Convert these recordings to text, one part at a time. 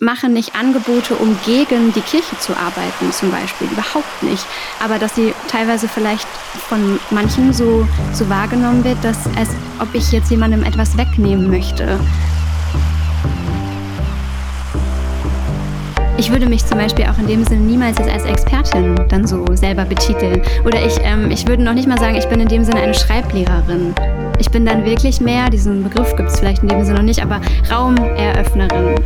mache nicht Angebote, um gegen die Kirche zu arbeiten, zum Beispiel. Überhaupt nicht. Aber dass sie teilweise vielleicht von manchen so, so wahrgenommen wird, dass als ob ich jetzt jemandem etwas wegnehmen möchte. Ich würde mich zum Beispiel auch in dem Sinne niemals jetzt als Expertin dann so selber betiteln. Oder ich, ähm, ich würde noch nicht mal sagen, ich bin in dem Sinne eine Schreiblehrerin. Ich bin dann wirklich mehr, diesen Begriff gibt es vielleicht in dem Sinne noch nicht, aber Raumeröffnerin.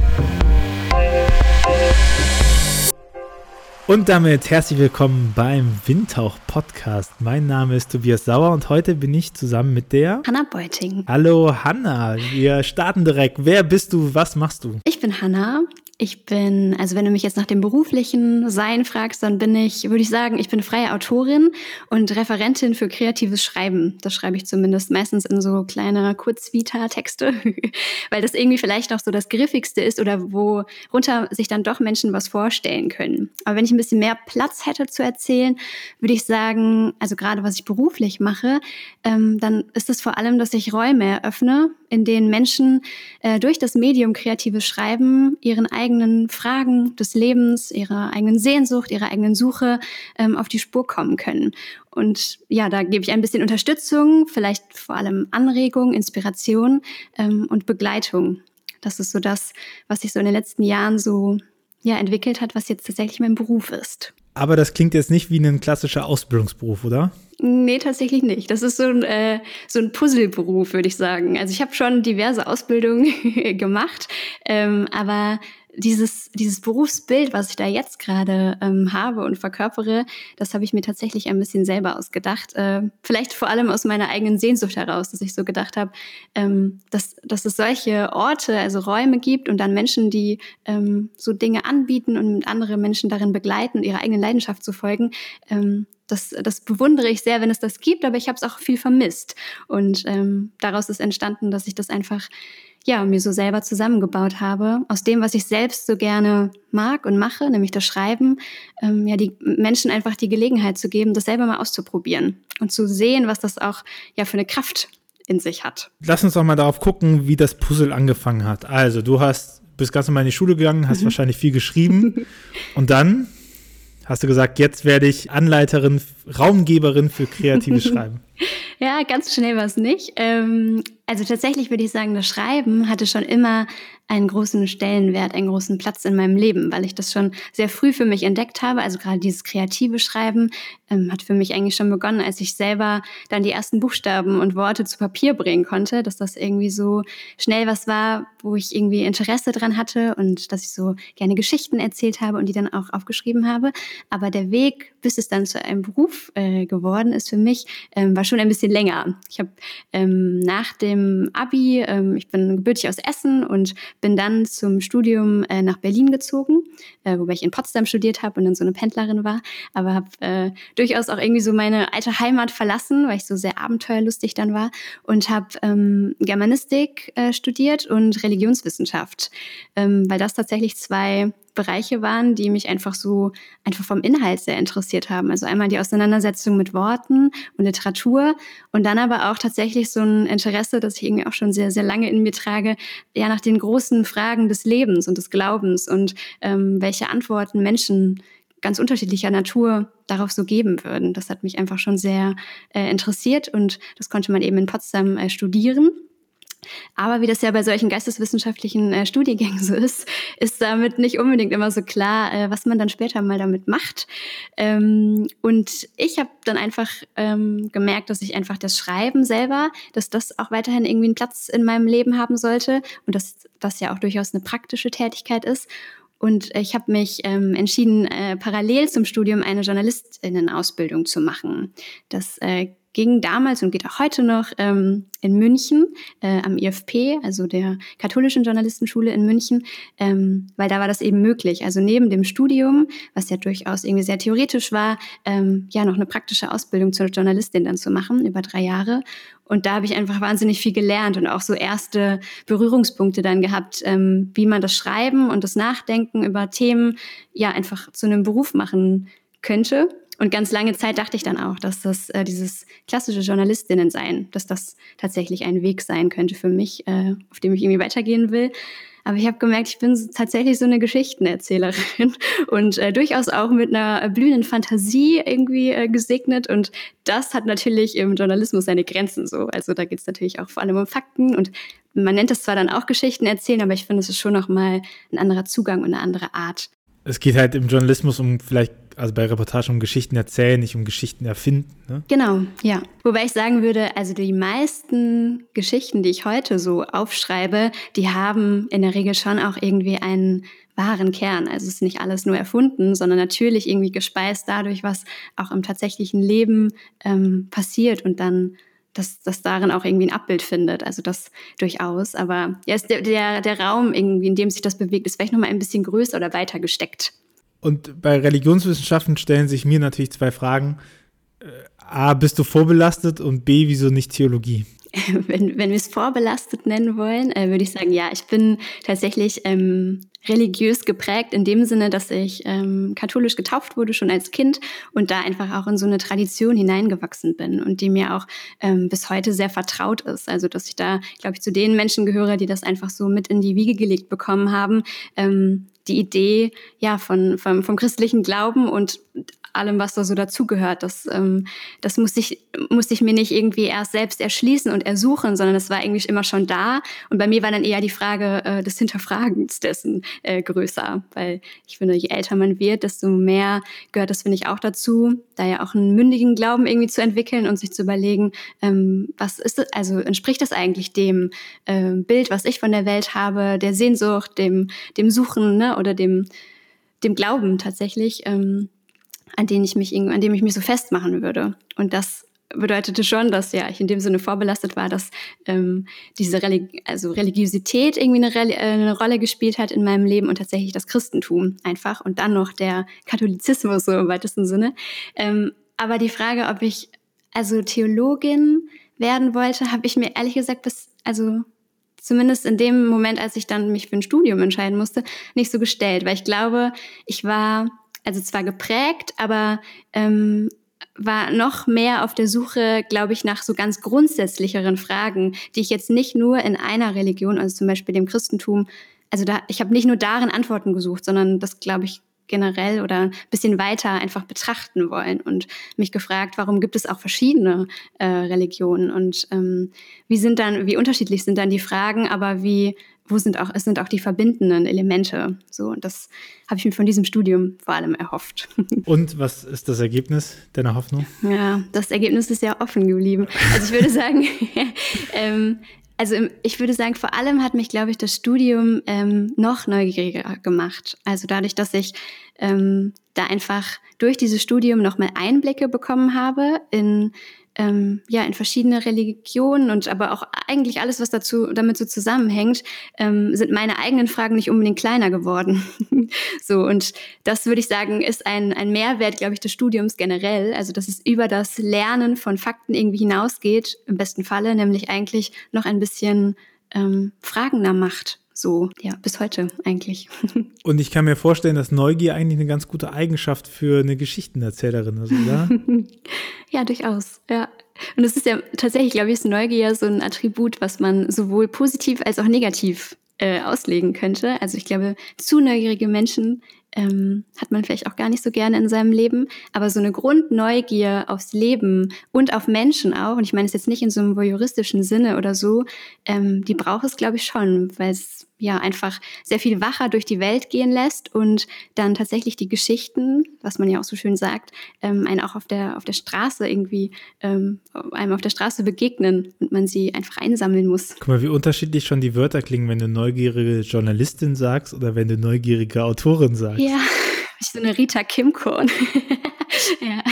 Und damit herzlich willkommen beim Windtauch Podcast. Mein Name ist Tobias Sauer und heute bin ich zusammen mit der Hanna Beuting. Hallo Hanna, wir starten direkt. Wer bist du? Was machst du? Ich bin Hanna. Ich bin, also wenn du mich jetzt nach dem beruflichen Sein fragst, dann bin ich, würde ich sagen, ich bin freie Autorin und Referentin für kreatives Schreiben. Das schreibe ich zumindest meistens in so kleine Kurzvita-Texte, weil das irgendwie vielleicht auch so das Griffigste ist oder worunter sich dann doch Menschen was vorstellen können. Aber wenn ich ein bisschen mehr Platz hätte zu erzählen, würde ich sagen, also gerade was ich beruflich mache, ähm, dann ist es vor allem, dass ich Räume eröffne, in denen Menschen äh, durch das Medium kreatives Schreiben ihren eigenen Fragen des Lebens, ihrer eigenen Sehnsucht, ihrer eigenen Suche ähm, auf die Spur kommen können. Und ja, da gebe ich ein bisschen Unterstützung, vielleicht vor allem Anregung, Inspiration ähm, und Begleitung. Das ist so das, was sich so in den letzten Jahren so ja, entwickelt hat, was jetzt tatsächlich mein Beruf ist. Aber das klingt jetzt nicht wie ein klassischer Ausbildungsberuf, oder? Nee, tatsächlich nicht. Das ist so ein, äh, so ein Puzzleberuf, würde ich sagen. Also ich habe schon diverse Ausbildungen gemacht, ähm, aber dieses, dieses Berufsbild, was ich da jetzt gerade ähm, habe und verkörpere, das habe ich mir tatsächlich ein bisschen selber ausgedacht. Äh, vielleicht vor allem aus meiner eigenen Sehnsucht heraus, dass ich so gedacht habe, ähm, dass, dass es solche Orte, also Räume gibt und dann Menschen, die ähm, so Dinge anbieten und andere Menschen darin begleiten und ihrer eigenen Leidenschaft zu folgen. Ähm, das, das bewundere ich sehr, wenn es das gibt, aber ich habe es auch viel vermisst. Und ähm, daraus ist entstanden, dass ich das einfach ja, mir so selber zusammengebaut habe, aus dem, was ich selbst so gerne mag und mache, nämlich das Schreiben, ähm, ja, die Menschen einfach die Gelegenheit zu geben, das selber mal auszuprobieren und zu sehen, was das auch ja für eine Kraft in sich hat. Lass uns doch mal darauf gucken, wie das Puzzle angefangen hat. Also, du hast bist ganz normal in die Schule gegangen, hast mhm. wahrscheinlich viel geschrieben und dann hast du gesagt, jetzt werde ich Anleiterin, Raumgeberin für kreatives Schreiben. ja, ganz schnell war es nicht. Ähm, also tatsächlich würde ich sagen, das Schreiben hatte schon immer einen großen Stellenwert, einen großen Platz in meinem Leben, weil ich das schon sehr früh für mich entdeckt habe. Also gerade dieses kreative Schreiben ähm, hat für mich eigentlich schon begonnen, als ich selber dann die ersten Buchstaben und Worte zu Papier bringen konnte, dass das irgendwie so schnell was war, wo ich irgendwie Interesse dran hatte und dass ich so gerne Geschichten erzählt habe und die dann auch aufgeschrieben habe. Aber der Weg, bis es dann zu einem Beruf äh, geworden ist für mich, ähm, war schon ein bisschen länger. Ich habe ähm, nach dem Abi, ähm, ich bin gebürtig aus Essen und bin dann zum Studium äh, nach Berlin gezogen, äh, wobei ich in Potsdam studiert habe und dann so eine Pendlerin war, aber habe äh, durchaus auch irgendwie so meine alte Heimat verlassen, weil ich so sehr abenteuerlustig dann war und habe ähm, Germanistik äh, studiert und Religionswissenschaft, ähm, weil das tatsächlich zwei Bereiche waren, die mich einfach so einfach vom Inhalt sehr interessiert haben. Also einmal die Auseinandersetzung mit Worten und Literatur und dann aber auch tatsächlich so ein Interesse, das ich irgendwie auch schon sehr, sehr lange in mir trage, ja nach den großen Fragen des Lebens und des Glaubens und ähm, welche Antworten Menschen ganz unterschiedlicher Natur darauf so geben würden. Das hat mich einfach schon sehr äh, interessiert und das konnte man eben in Potsdam äh, studieren. Aber wie das ja bei solchen geisteswissenschaftlichen äh, Studiengängen so ist, ist damit nicht unbedingt immer so klar, äh, was man dann später mal damit macht. Ähm, und ich habe dann einfach ähm, gemerkt, dass ich einfach das Schreiben selber, dass das auch weiterhin irgendwie einen Platz in meinem Leben haben sollte und dass das ja auch durchaus eine praktische Tätigkeit ist. Und ich habe mich ähm, entschieden, äh, parallel zum Studium eine Journalistinnen-Ausbildung zu machen. Das äh, ging damals und geht auch heute noch ähm, in München äh, am IFP, also der katholischen Journalistenschule in München, ähm, weil da war das eben möglich. Also neben dem Studium, was ja durchaus irgendwie sehr theoretisch war, ähm, ja noch eine praktische Ausbildung zur Journalistin dann zu machen über drei Jahre. Und da habe ich einfach wahnsinnig viel gelernt und auch so erste Berührungspunkte dann gehabt, ähm, wie man das Schreiben und das Nachdenken über Themen ja einfach zu einem Beruf machen könnte. Und ganz lange Zeit dachte ich dann auch, dass das äh, dieses klassische Journalistinnen sein, dass das tatsächlich ein Weg sein könnte für mich, äh, auf dem ich irgendwie weitergehen will. Aber ich habe gemerkt, ich bin tatsächlich so eine Geschichtenerzählerin und äh, durchaus auch mit einer blühenden Fantasie irgendwie äh, gesegnet. Und das hat natürlich im Journalismus seine Grenzen so. Also da geht es natürlich auch vor allem um Fakten und man nennt es zwar dann auch Geschichten erzählen, aber ich finde, es ist schon nochmal ein anderer Zugang und eine andere Art. Es geht halt im Journalismus um vielleicht also bei Reportagen um Geschichten erzählen, nicht um Geschichten erfinden. Ne? Genau, ja. Wobei ich sagen würde, also die meisten Geschichten, die ich heute so aufschreibe, die haben in der Regel schon auch irgendwie einen wahren Kern. Also es ist nicht alles nur erfunden, sondern natürlich irgendwie gespeist dadurch, was auch im tatsächlichen Leben ähm, passiert und dann dass das darin auch irgendwie ein Abbild findet. Also das durchaus. Aber ja, ist der, der, der Raum, irgendwie, in dem sich das bewegt, ist vielleicht nochmal ein bisschen größer oder weiter gesteckt. Und bei Religionswissenschaften stellen sich mir natürlich zwei Fragen. Äh, A, bist du vorbelastet und B, wieso nicht Theologie? Wenn, wenn wir es vorbelastet nennen wollen, äh, würde ich sagen, ja, ich bin tatsächlich ähm, religiös geprägt in dem Sinne, dass ich ähm, katholisch getauft wurde schon als Kind und da einfach auch in so eine Tradition hineingewachsen bin und die mir auch ähm, bis heute sehr vertraut ist. Also dass ich da, glaube ich, zu den Menschen gehöre, die das einfach so mit in die Wiege gelegt bekommen haben. Ähm, die Idee ja von vom, vom christlichen Glauben und allem, was da so dazugehört. Das, ähm, das musste ich, musste ich mir nicht irgendwie erst selbst erschließen und ersuchen, sondern es war eigentlich immer schon da. Und bei mir war dann eher die Frage äh, des Hinterfragens dessen äh, größer, weil ich finde, je älter man wird, desto mehr gehört das, finde ich, auch dazu, da ja auch einen mündigen Glauben irgendwie zu entwickeln und sich zu überlegen, ähm, was ist das, also entspricht das eigentlich dem äh, Bild, was ich von der Welt habe, der Sehnsucht, dem, dem Suchen ne, oder dem, dem Glauben tatsächlich. Ähm, an denen ich mich, an dem ich mich so festmachen würde. Und das bedeutete schon, dass ja ich in dem Sinne vorbelastet war, dass ähm, diese Religi also Religiosität irgendwie eine, Reli äh, eine Rolle gespielt hat in meinem Leben und tatsächlich das Christentum einfach und dann noch der Katholizismus so im weitesten Sinne. Ähm, aber die Frage, ob ich also Theologin werden wollte, habe ich mir ehrlich gesagt bis also zumindest in dem Moment, als ich dann mich für ein Studium entscheiden musste, nicht so gestellt, weil ich glaube, ich war also zwar geprägt, aber ähm, war noch mehr auf der Suche, glaube ich, nach so ganz grundsätzlicheren Fragen, die ich jetzt nicht nur in einer Religion, also zum Beispiel dem Christentum, also da, ich habe nicht nur darin Antworten gesucht, sondern das, glaube ich, generell oder ein bisschen weiter einfach betrachten wollen und mich gefragt, warum gibt es auch verschiedene äh, Religionen? Und ähm, wie sind dann, wie unterschiedlich sind dann die Fragen, aber wie wo sind auch, es sind auch die verbindenden Elemente. So, und das habe ich mir von diesem Studium vor allem erhofft. Und was ist das Ergebnis deiner Hoffnung? Ja, das Ergebnis ist ja offen geblieben. Also ich würde sagen, ähm, also ich würde sagen, vor allem hat mich, glaube ich, das Studium ähm, noch neugieriger gemacht. Also dadurch, dass ich ähm, da einfach durch dieses Studium nochmal Einblicke bekommen habe in ähm, ja in verschiedene Religionen und aber auch eigentlich alles, was dazu damit so zusammenhängt, ähm, sind meine eigenen Fragen nicht unbedingt kleiner geworden. so und das würde ich sagen ist ein ein Mehrwert, glaube ich, des Studiums generell. Also dass es über das Lernen von Fakten irgendwie hinausgeht im besten Falle, nämlich eigentlich noch ein bisschen ähm, fragender macht so, ja, bis heute eigentlich. Und ich kann mir vorstellen, dass Neugier eigentlich eine ganz gute Eigenschaft für eine Geschichtenerzählerin ist, oder? ja, durchaus, ja. Und es ist ja tatsächlich, glaube ich, ist Neugier so ein Attribut, was man sowohl positiv als auch negativ äh, auslegen könnte. Also ich glaube, zu neugierige Menschen ähm, hat man vielleicht auch gar nicht so gerne in seinem Leben, aber so eine Grundneugier aufs Leben und auf Menschen auch, und ich meine es jetzt nicht in so einem voyeuristischen Sinne oder so, ähm, die braucht es, glaube ich, schon, weil es ja einfach sehr viel wacher durch die Welt gehen lässt und dann tatsächlich die Geschichten, was man ja auch so schön sagt, ähm, einen auch auf der, auf der Straße irgendwie, ähm, einem auf der Straße begegnen und man sie einfach einsammeln muss. Guck mal, wie unterschiedlich schon die Wörter klingen, wenn du neugierige Journalistin sagst oder wenn du neugierige Autorin sagst. Ja, ich bin eine Rita Kimkorn. ja.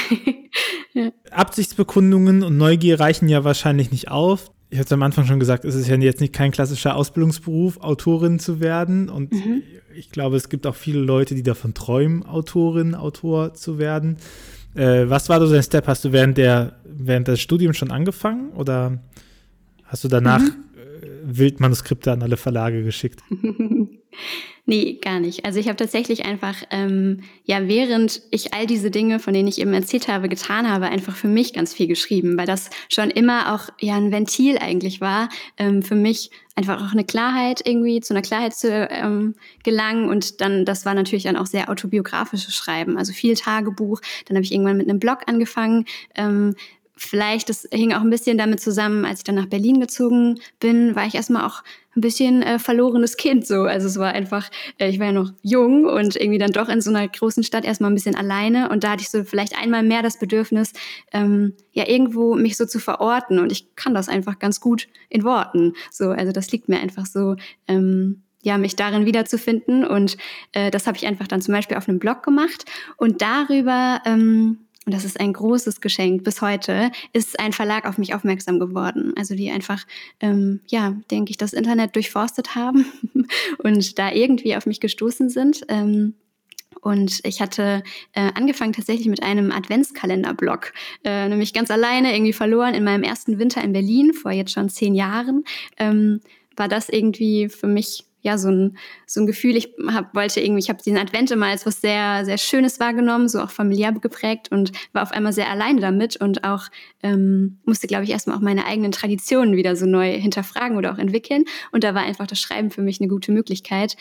ja. Absichtsbekundungen und Neugier reichen ja wahrscheinlich nicht auf ich hatte am Anfang schon gesagt, es ist ja jetzt nicht kein klassischer Ausbildungsberuf, Autorin zu werden. Und mhm. ich glaube, es gibt auch viele Leute, die davon träumen, Autorin, Autor zu werden. Äh, was war so dein Step? Hast du während, der, während des Studiums schon angefangen oder hast du danach mhm. äh, Wildmanuskripte an alle Verlage geschickt? Nee, gar nicht. Also ich habe tatsächlich einfach, ähm, ja, während ich all diese Dinge, von denen ich eben erzählt habe, getan habe, einfach für mich ganz viel geschrieben, weil das schon immer auch ja ein Ventil eigentlich war, ähm, für mich einfach auch eine Klarheit irgendwie, zu einer Klarheit zu ähm, gelangen. Und dann, das war natürlich dann auch sehr autobiografisches Schreiben, also viel Tagebuch. Dann habe ich irgendwann mit einem Blog angefangen. Ähm, vielleicht, das hing auch ein bisschen damit zusammen, als ich dann nach Berlin gezogen bin, war ich erstmal auch ein bisschen äh, verlorenes Kind so. Also es war einfach, äh, ich war ja noch jung und irgendwie dann doch in so einer großen Stadt erstmal ein bisschen alleine und da hatte ich so vielleicht einmal mehr das Bedürfnis, ähm, ja irgendwo mich so zu verorten und ich kann das einfach ganz gut in Worten. So, also das liegt mir einfach so. Ähm, ja, mich darin wiederzufinden. Und äh, das habe ich einfach dann zum Beispiel auf einem Blog gemacht. Und darüber ähm, und das ist ein großes Geschenk bis heute, ist ein Verlag auf mich aufmerksam geworden. Also die einfach, ähm, ja, denke ich, das Internet durchforstet haben und da irgendwie auf mich gestoßen sind. Ähm, und ich hatte äh, angefangen tatsächlich mit einem Adventskalender-Blog, äh, nämlich ganz alleine irgendwie verloren in meinem ersten Winter in Berlin vor jetzt schon zehn Jahren. Ähm, war das irgendwie für mich ja, so ein, so ein Gefühl, ich hab, wollte irgendwie, ich habe diesen Advent immer als was sehr, sehr Schönes wahrgenommen, so auch familiär geprägt und war auf einmal sehr alleine damit und auch ähm, musste, glaube ich, erstmal auch meine eigenen Traditionen wieder so neu hinterfragen oder auch entwickeln. Und da war einfach das Schreiben für mich eine gute Möglichkeit,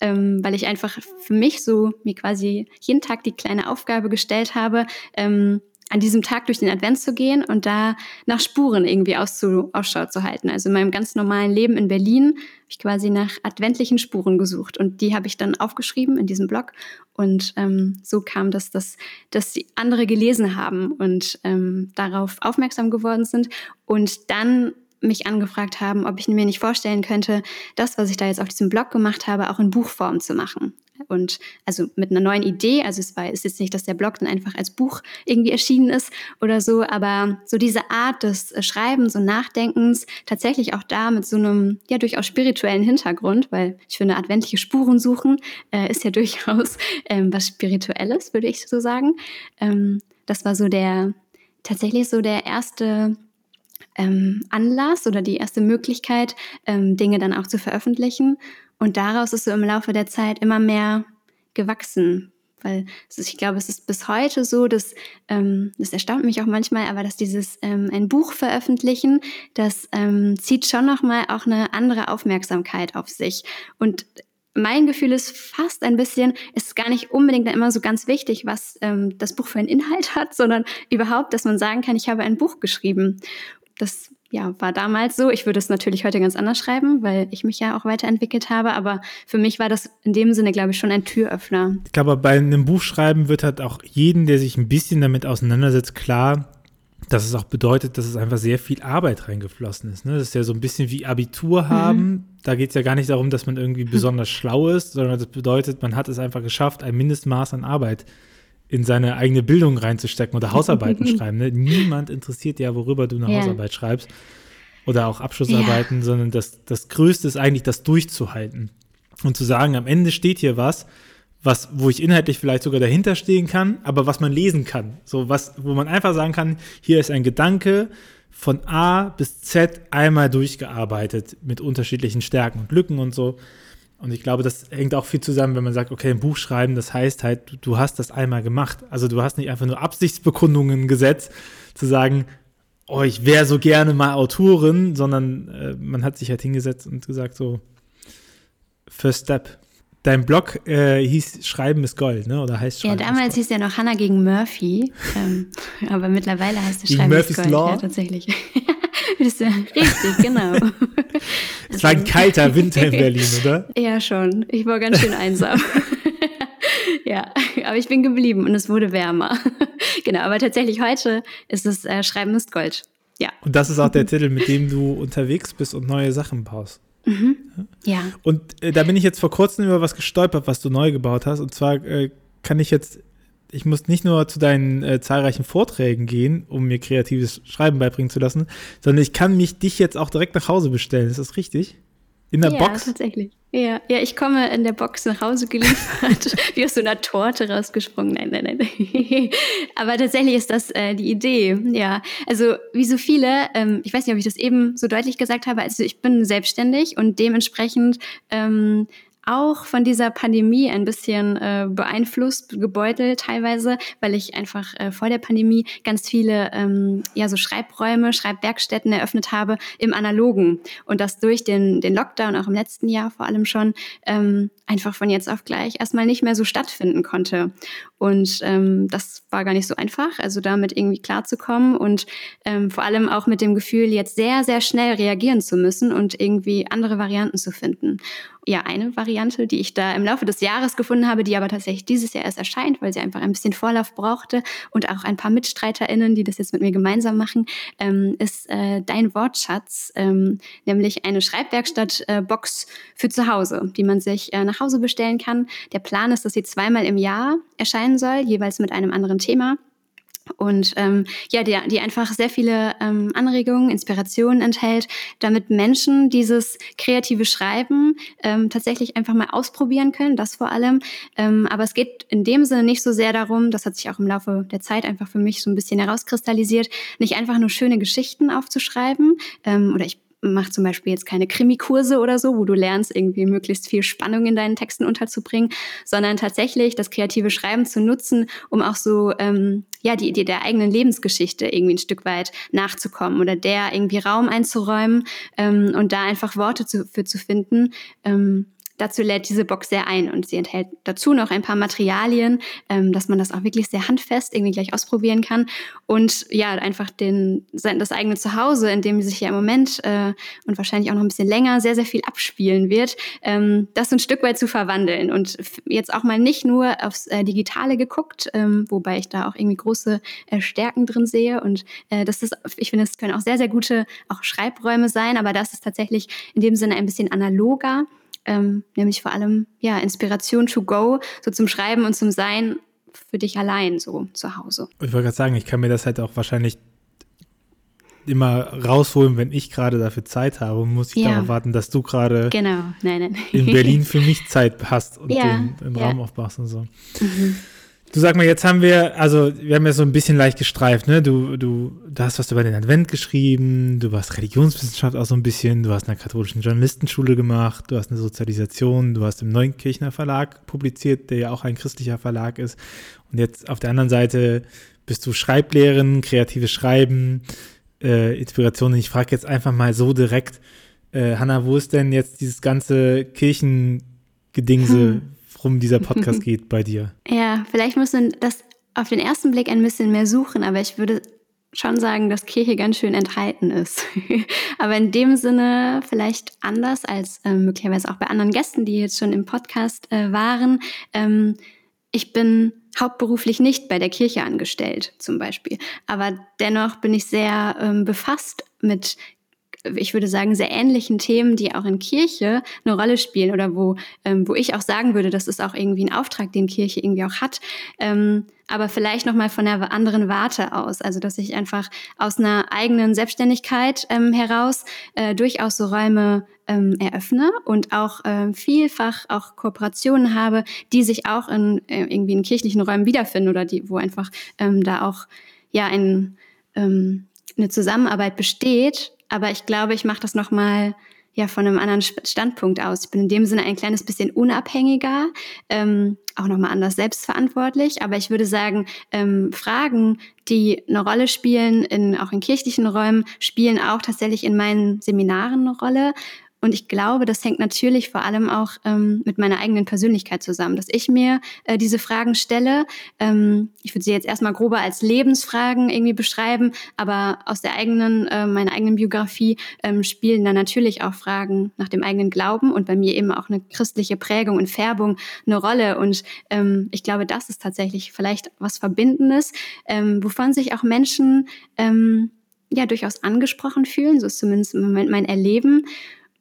ähm, weil ich einfach für mich so mir quasi jeden Tag die kleine Aufgabe gestellt habe, ähm, an diesem Tag durch den Advent zu gehen und da nach Spuren irgendwie auszu, Ausschau zu halten. Also in meinem ganz normalen Leben in Berlin habe ich quasi nach adventlichen Spuren gesucht und die habe ich dann aufgeschrieben in diesem Blog und ähm, so kam das, dass, dass die andere gelesen haben und ähm, darauf aufmerksam geworden sind und dann mich angefragt haben, ob ich mir nicht vorstellen könnte, das, was ich da jetzt auf diesem Blog gemacht habe, auch in Buchform zu machen. Und also mit einer neuen Idee, also es war, ist jetzt nicht, dass der Blog dann einfach als Buch irgendwie erschienen ist oder so, aber so diese Art des Schreibens und Nachdenkens tatsächlich auch da mit so einem ja durchaus spirituellen Hintergrund, weil ich finde, adventliche Spuren suchen äh, ist ja durchaus ähm, was Spirituelles, würde ich so sagen. Ähm, das war so der, tatsächlich so der erste ähm, Anlass oder die erste Möglichkeit, ähm, Dinge dann auch zu veröffentlichen. Und daraus ist so im Laufe der Zeit immer mehr gewachsen. Weil ist, ich glaube, es ist bis heute so, dass, ähm, das erstaunt mich auch manchmal, aber dass dieses ähm, ein Buch veröffentlichen, das ähm, zieht schon nochmal auch eine andere Aufmerksamkeit auf sich. Und mein Gefühl ist fast ein bisschen, es ist gar nicht unbedingt immer so ganz wichtig, was ähm, das Buch für einen Inhalt hat, sondern überhaupt, dass man sagen kann, ich habe ein Buch geschrieben das ja, war damals so. Ich würde es natürlich heute ganz anders schreiben, weil ich mich ja auch weiterentwickelt habe. Aber für mich war das in dem Sinne, glaube ich, schon ein Türöffner. Ich glaube, bei einem Buchschreiben wird halt auch jeden, der sich ein bisschen damit auseinandersetzt, klar, dass es auch bedeutet, dass es einfach sehr viel Arbeit reingeflossen ist. Ne? Das ist ja so ein bisschen wie Abitur haben. Mhm. Da geht es ja gar nicht darum, dass man irgendwie besonders schlau ist, sondern das bedeutet, man hat es einfach geschafft, ein Mindestmaß an Arbeit in seine eigene Bildung reinzustecken oder Hausarbeiten schreiben. Ne? Niemand interessiert ja, worüber du eine yeah. Hausarbeit schreibst oder auch Abschlussarbeiten, yeah. sondern das, das Größte ist eigentlich, das durchzuhalten und zu sagen, am Ende steht hier was, was, wo ich inhaltlich vielleicht sogar dahinter stehen kann, aber was man lesen kann. So was, wo man einfach sagen kann, hier ist ein Gedanke von A bis Z einmal durchgearbeitet mit unterschiedlichen Stärken und Lücken und so. Und ich glaube, das hängt auch viel zusammen, wenn man sagt, okay, ein Buch schreiben, das heißt halt, du, hast das einmal gemacht. Also du hast nicht einfach nur Absichtsbekundungen gesetzt, zu sagen, oh, ich wäre so gerne mal Autorin, sondern äh, man hat sich halt hingesetzt und gesagt, so, First Step. Dein Blog äh, hieß Schreiben ist Gold, ne? Oder heißt Schreiben Ja, damals hieß ja noch Hannah gegen Murphy. ähm, aber mittlerweile heißt es Schreiben Murphy's ist Gold. Law? Ja, tatsächlich. Richtig, genau. Es war ein kalter Winter in Berlin, oder? Ja, schon. Ich war ganz schön einsam. ja, aber ich bin geblieben und es wurde wärmer. genau, aber tatsächlich heute ist es äh, Schreiben ist Gold. Ja. Und das ist auch der Titel, mit dem du unterwegs bist und neue Sachen baust. Mhm. Ja. Und äh, da bin ich jetzt vor kurzem über was gestolpert, was du neu gebaut hast. Und zwar äh, kann ich jetzt ich muss nicht nur zu deinen äh, zahlreichen Vorträgen gehen, um mir kreatives Schreiben beibringen zu lassen, sondern ich kann mich dich jetzt auch direkt nach Hause bestellen. Ist das richtig? In der ja, Box? Ja, tatsächlich. Ja, ja, ich komme in der Box nach Hause geliefert, wie aus so einer Torte rausgesprungen. Nein, nein, nein. Aber tatsächlich ist das äh, die Idee. Ja, also wie so viele, ähm, ich weiß nicht, ob ich das eben so deutlich gesagt habe, also ich bin selbstständig und dementsprechend ähm, auch von dieser Pandemie ein bisschen äh, beeinflusst, gebeutelt teilweise, weil ich einfach äh, vor der Pandemie ganz viele ähm, ja so Schreibräume, Schreibwerkstätten eröffnet habe im Analogen und das durch den den Lockdown auch im letzten Jahr vor allem schon ähm, einfach von jetzt auf gleich erstmal nicht mehr so stattfinden konnte und ähm, das war gar nicht so einfach, also damit irgendwie klarzukommen und ähm, vor allem auch mit dem Gefühl, jetzt sehr, sehr schnell reagieren zu müssen und irgendwie andere Varianten zu finden. Ja, eine Variante, die ich da im Laufe des Jahres gefunden habe, die aber tatsächlich dieses Jahr erst erscheint, weil sie einfach ein bisschen Vorlauf brauchte und auch ein paar MitstreiterInnen, die das jetzt mit mir gemeinsam machen, ähm, ist äh, Dein Wortschatz, ähm, nämlich eine Schreibwerkstatt-Box äh, für zu Hause, die man sich äh, nach Hause bestellen kann. Der Plan ist, dass sie zweimal im Jahr erscheinen soll, jeweils mit einem anderen Thema und ähm, ja, die, die einfach sehr viele ähm, Anregungen, Inspirationen enthält, damit Menschen dieses kreative Schreiben ähm, tatsächlich einfach mal ausprobieren können, das vor allem. Ähm, aber es geht in dem Sinne nicht so sehr darum, das hat sich auch im Laufe der Zeit einfach für mich so ein bisschen herauskristallisiert, nicht einfach nur schöne Geschichten aufzuschreiben. Ähm, oder ich mach zum Beispiel jetzt keine Krimikurse oder so, wo du lernst, irgendwie möglichst viel Spannung in deinen Texten unterzubringen, sondern tatsächlich das kreative Schreiben zu nutzen, um auch so ähm, ja die Idee der eigenen Lebensgeschichte irgendwie ein Stück weit nachzukommen oder der irgendwie Raum einzuräumen ähm, und da einfach Worte zu, für zu finden, ähm, Dazu lädt diese Box sehr ein und sie enthält dazu noch ein paar Materialien, ähm, dass man das auch wirklich sehr handfest irgendwie gleich ausprobieren kann und ja, einfach den, das eigene Zuhause, in dem sich ja im Moment äh, und wahrscheinlich auch noch ein bisschen länger sehr, sehr viel abspielen wird, ähm, das ein Stück weit zu verwandeln und jetzt auch mal nicht nur aufs äh, Digitale geguckt, ähm, wobei ich da auch irgendwie große äh, Stärken drin sehe und äh, das ist, ich finde, es können auch sehr, sehr gute auch Schreibräume sein, aber das ist tatsächlich in dem Sinne ein bisschen analoger ähm, nämlich vor allem ja Inspiration to go, so zum Schreiben und zum Sein für dich allein so zu Hause. Ich wollte gerade sagen, ich kann mir das halt auch wahrscheinlich immer rausholen, wenn ich gerade dafür Zeit habe, muss ich ja. darauf warten, dass du gerade genau. nein, nein. in Berlin für mich Zeit hast und ja. den, den Raum ja. aufmachst und so. Mhm. Du sag mal, jetzt haben wir, also wir haben ja so ein bisschen leicht gestreift, ne? Du, du, du hast was über den Advent geschrieben, du warst Religionswissenschaft auch so ein bisschen, du hast in der katholischen Journalistenschule gemacht, du hast eine Sozialisation, du hast im Neunkirchner Verlag publiziert, der ja auch ein christlicher Verlag ist. Und jetzt auf der anderen Seite bist du Schreiblehrerin, kreatives Schreiben, äh, Inspirationen. Ich frage jetzt einfach mal so direkt, äh, Hanna, wo ist denn jetzt dieses ganze Kirchengedingse? Hm worum dieser Podcast geht bei dir. Ja, vielleicht muss man das auf den ersten Blick ein bisschen mehr suchen, aber ich würde schon sagen, dass Kirche ganz schön enthalten ist. aber in dem Sinne vielleicht anders als äh, möglicherweise auch bei anderen Gästen, die jetzt schon im Podcast äh, waren. Ähm, ich bin hauptberuflich nicht bei der Kirche angestellt, zum Beispiel. Aber dennoch bin ich sehr ähm, befasst mit ich würde sagen, sehr ähnlichen Themen, die auch in Kirche eine Rolle spielen oder wo, ähm, wo ich auch sagen würde, das ist auch irgendwie ein Auftrag, den Kirche irgendwie auch hat. Ähm, aber vielleicht nochmal von einer anderen Warte aus. Also, dass ich einfach aus einer eigenen Selbstständigkeit ähm, heraus äh, durchaus so Räume ähm, eröffne und auch äh, vielfach auch Kooperationen habe, die sich auch in äh, irgendwie in kirchlichen Räumen wiederfinden oder die, wo einfach ähm, da auch ja ein, ähm, eine Zusammenarbeit besteht, aber ich glaube, ich mache das nochmal ja von einem anderen Standpunkt aus. Ich bin in dem Sinne ein kleines bisschen unabhängiger, ähm, auch nochmal anders selbstverantwortlich. Aber ich würde sagen, ähm, Fragen, die eine Rolle spielen, in, auch in kirchlichen Räumen, spielen auch tatsächlich in meinen Seminaren eine Rolle. Und ich glaube, das hängt natürlich vor allem auch ähm, mit meiner eigenen Persönlichkeit zusammen, dass ich mir äh, diese Fragen stelle. Ähm, ich würde sie jetzt erstmal grober als Lebensfragen irgendwie beschreiben, aber aus der eigenen, äh, meiner eigenen Biografie ähm, spielen dann natürlich auch Fragen nach dem eigenen Glauben und bei mir eben auch eine christliche Prägung und Färbung eine Rolle. Und ähm, ich glaube, das ist tatsächlich vielleicht was Verbindendes, ähm, wovon sich auch Menschen ähm, ja durchaus angesprochen fühlen. So ist zumindest im Moment mein Erleben.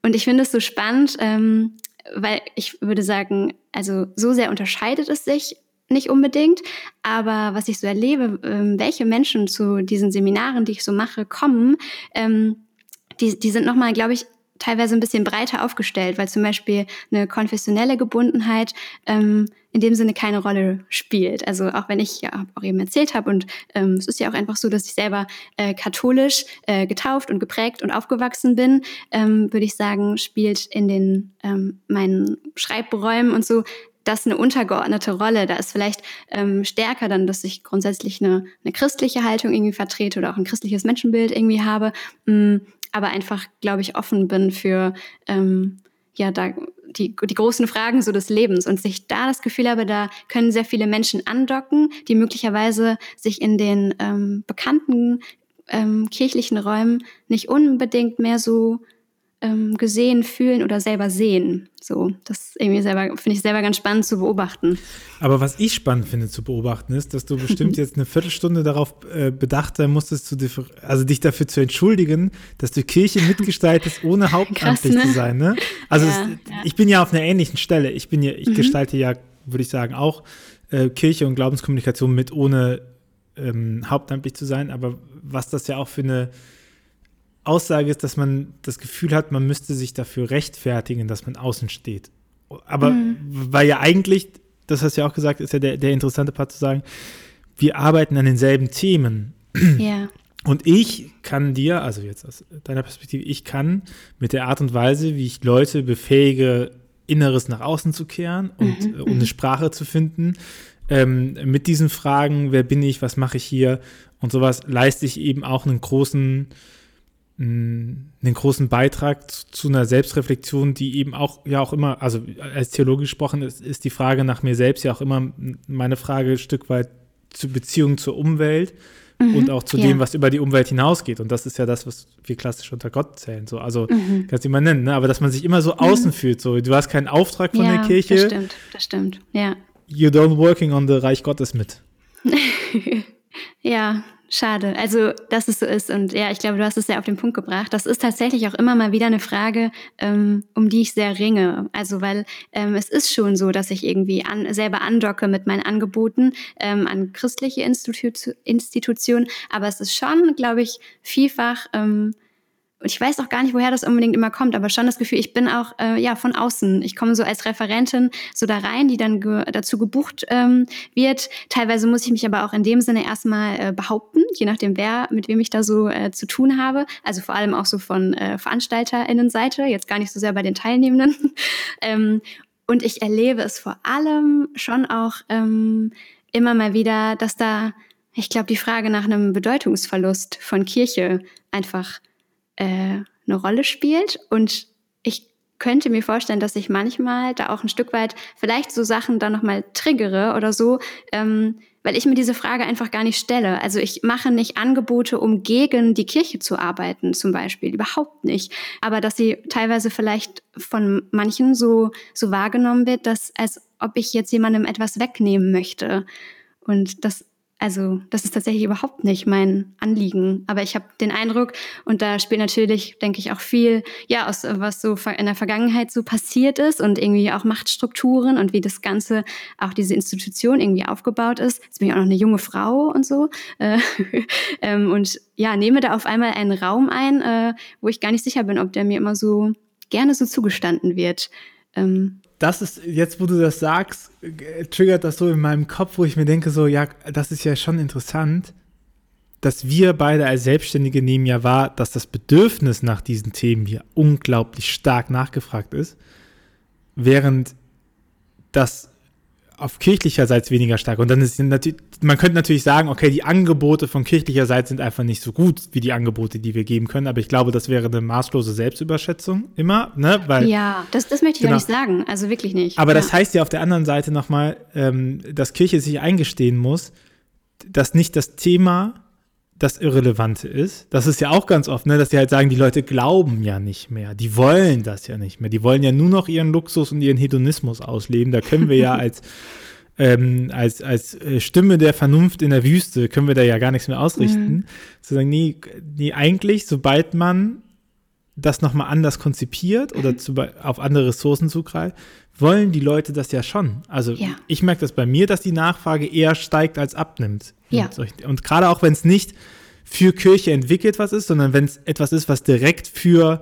Und ich finde es so spannend, ähm, weil ich würde sagen, also so sehr unterscheidet es sich nicht unbedingt, aber was ich so erlebe, ähm, welche Menschen zu diesen Seminaren, die ich so mache, kommen, ähm, die, die sind nochmal, glaube ich, teilweise ein bisschen breiter aufgestellt, weil zum Beispiel eine konfessionelle Gebundenheit ähm, in dem Sinne keine Rolle spielt. Also auch wenn ich ja auch eben erzählt habe und ähm, es ist ja auch einfach so, dass ich selber äh, katholisch äh, getauft und geprägt und aufgewachsen bin, ähm, würde ich sagen, spielt in den ähm, meinen Schreibräumen und so das eine untergeordnete Rolle. Da ist vielleicht ähm, stärker dann, dass ich grundsätzlich eine, eine christliche Haltung irgendwie vertrete oder auch ein christliches Menschenbild irgendwie habe, mm, aber einfach, glaube ich, offen bin für ähm, ja da die, die großen Fragen so des Lebens. Und sich da das Gefühl habe, da können sehr viele Menschen andocken, die möglicherweise sich in den ähm, bekannten ähm, kirchlichen Räumen nicht unbedingt mehr so ähm, gesehen fühlen oder selber sehen. So, das irgendwie selber finde ich selber ganz spannend zu beobachten. Aber was ich spannend finde zu beobachten ist, dass du bestimmt jetzt eine Viertelstunde darauf äh, bedacht sein musstest, zu also dich dafür zu entschuldigen, dass du Kirche mitgestaltest, ohne hauptamtlich ne? zu sein. Ne? Also ja, es, ja. ich bin ja auf einer ähnlichen Stelle. Ich bin ja, ich mhm. gestalte ja, würde ich sagen, auch äh, Kirche und Glaubenskommunikation mit, ohne ähm, hauptamtlich zu sein. Aber was das ja auch für eine Aussage ist, dass man das Gefühl hat, man müsste sich dafür rechtfertigen, dass man außen steht. Aber mhm. weil ja eigentlich, das hast du ja auch gesagt, ist ja der, der interessante Part zu sagen, wir arbeiten an denselben Themen. Ja. Und ich kann dir, also jetzt aus deiner Perspektive, ich kann mit der Art und Weise, wie ich Leute befähige, Inneres nach außen zu kehren und, mhm. und eine Sprache zu finden, ähm, mit diesen Fragen, wer bin ich, was mache ich hier und sowas, leiste ich eben auch einen großen einen großen Beitrag zu, zu, einer Selbstreflexion, die eben auch ja auch immer, also als Theologe gesprochen ist, ist die Frage nach mir selbst ja auch immer meine Frage ein Stück weit zur Beziehung zur Umwelt mhm, und auch zu ja. dem, was über die Umwelt hinausgeht. Und das ist ja das, was wir klassisch unter Gott zählen. So, also mhm. kannst du immer nennen, ne? aber dass man sich immer so mhm. außen fühlt. So, du hast keinen Auftrag von ja, der Kirche. Das stimmt, das stimmt, ja. You don't working on the Reich Gottes mit. ja, Schade. Also, dass es so ist. Und ja, ich glaube, du hast es ja auf den Punkt gebracht. Das ist tatsächlich auch immer mal wieder eine Frage, ähm, um die ich sehr ringe. Also, weil ähm, es ist schon so, dass ich irgendwie an, selber andocke mit meinen Angeboten ähm, an christliche Institu Institutionen. Aber es ist schon, glaube ich, vielfach ähm, ich weiß auch gar nicht, woher das unbedingt immer kommt, aber schon das Gefühl, ich bin auch äh, ja von außen. Ich komme so als Referentin so da rein, die dann ge dazu gebucht ähm, wird. Teilweise muss ich mich aber auch in dem Sinne erstmal äh, behaupten, je nachdem, wer mit wem ich da so äh, zu tun habe. Also vor allem auch so von äh, VeranstalterInnenseite, jetzt gar nicht so sehr bei den Teilnehmenden. ähm, und ich erlebe es vor allem schon auch ähm, immer mal wieder, dass da, ich glaube, die Frage nach einem Bedeutungsverlust von Kirche einfach äh, eine Rolle spielt. Und ich könnte mir vorstellen, dass ich manchmal da auch ein Stück weit vielleicht so Sachen dann nochmal triggere oder so, ähm, weil ich mir diese Frage einfach gar nicht stelle. Also ich mache nicht Angebote, um gegen die Kirche zu arbeiten, zum Beispiel. Überhaupt nicht. Aber dass sie teilweise vielleicht von manchen so, so wahrgenommen wird, dass als ob ich jetzt jemandem etwas wegnehmen möchte. Und das also das ist tatsächlich überhaupt nicht mein Anliegen. Aber ich habe den Eindruck, und da spielt natürlich, denke ich, auch viel, ja, aus was so in der Vergangenheit so passiert ist und irgendwie auch Machtstrukturen und wie das Ganze, auch diese Institution irgendwie aufgebaut ist. Jetzt bin ich auch noch eine junge Frau und so. Äh, ähm, und ja, nehme da auf einmal einen Raum ein, äh, wo ich gar nicht sicher bin, ob der mir immer so gerne so zugestanden wird. Ähm, das ist, jetzt wo du das sagst, triggert das so in meinem Kopf, wo ich mir denke, so, ja, das ist ja schon interessant, dass wir beide als Selbstständige nehmen ja wahr, dass das Bedürfnis nach diesen Themen hier unglaublich stark nachgefragt ist, während das auf kirchlicherseits weniger stark. Und dann ist natürlich, man könnte natürlich sagen, okay, die Angebote von kirchlicherseits sind einfach nicht so gut wie die Angebote, die wir geben können. Aber ich glaube, das wäre eine maßlose Selbstüberschätzung immer, ne? Weil, ja, das, das möchte ich genau. ja nicht sagen. Also wirklich nicht. Aber ja. das heißt ja auf der anderen Seite nochmal, ähm, dass Kirche sich eingestehen muss, dass nicht das Thema das Irrelevante ist. Das ist ja auch ganz oft, ne, dass die halt sagen, die Leute glauben ja nicht mehr. Die wollen das ja nicht mehr. Die wollen ja nur noch ihren Luxus und ihren Hedonismus ausleben. Da können wir ja als, ähm, als, als äh, Stimme der Vernunft in der Wüste, können wir da ja gar nichts mehr ausrichten. Mhm. Zu sagen, nee, nee, eigentlich, sobald man das nochmal anders konzipiert oder zu, auf andere Ressourcen zugreift, wollen die Leute das ja schon. Also ja. ich merke das bei mir, dass die Nachfrage eher steigt als abnimmt. Ja. Und, und gerade auch wenn es nicht für Kirche entwickelt was ist, sondern wenn es etwas ist, was direkt für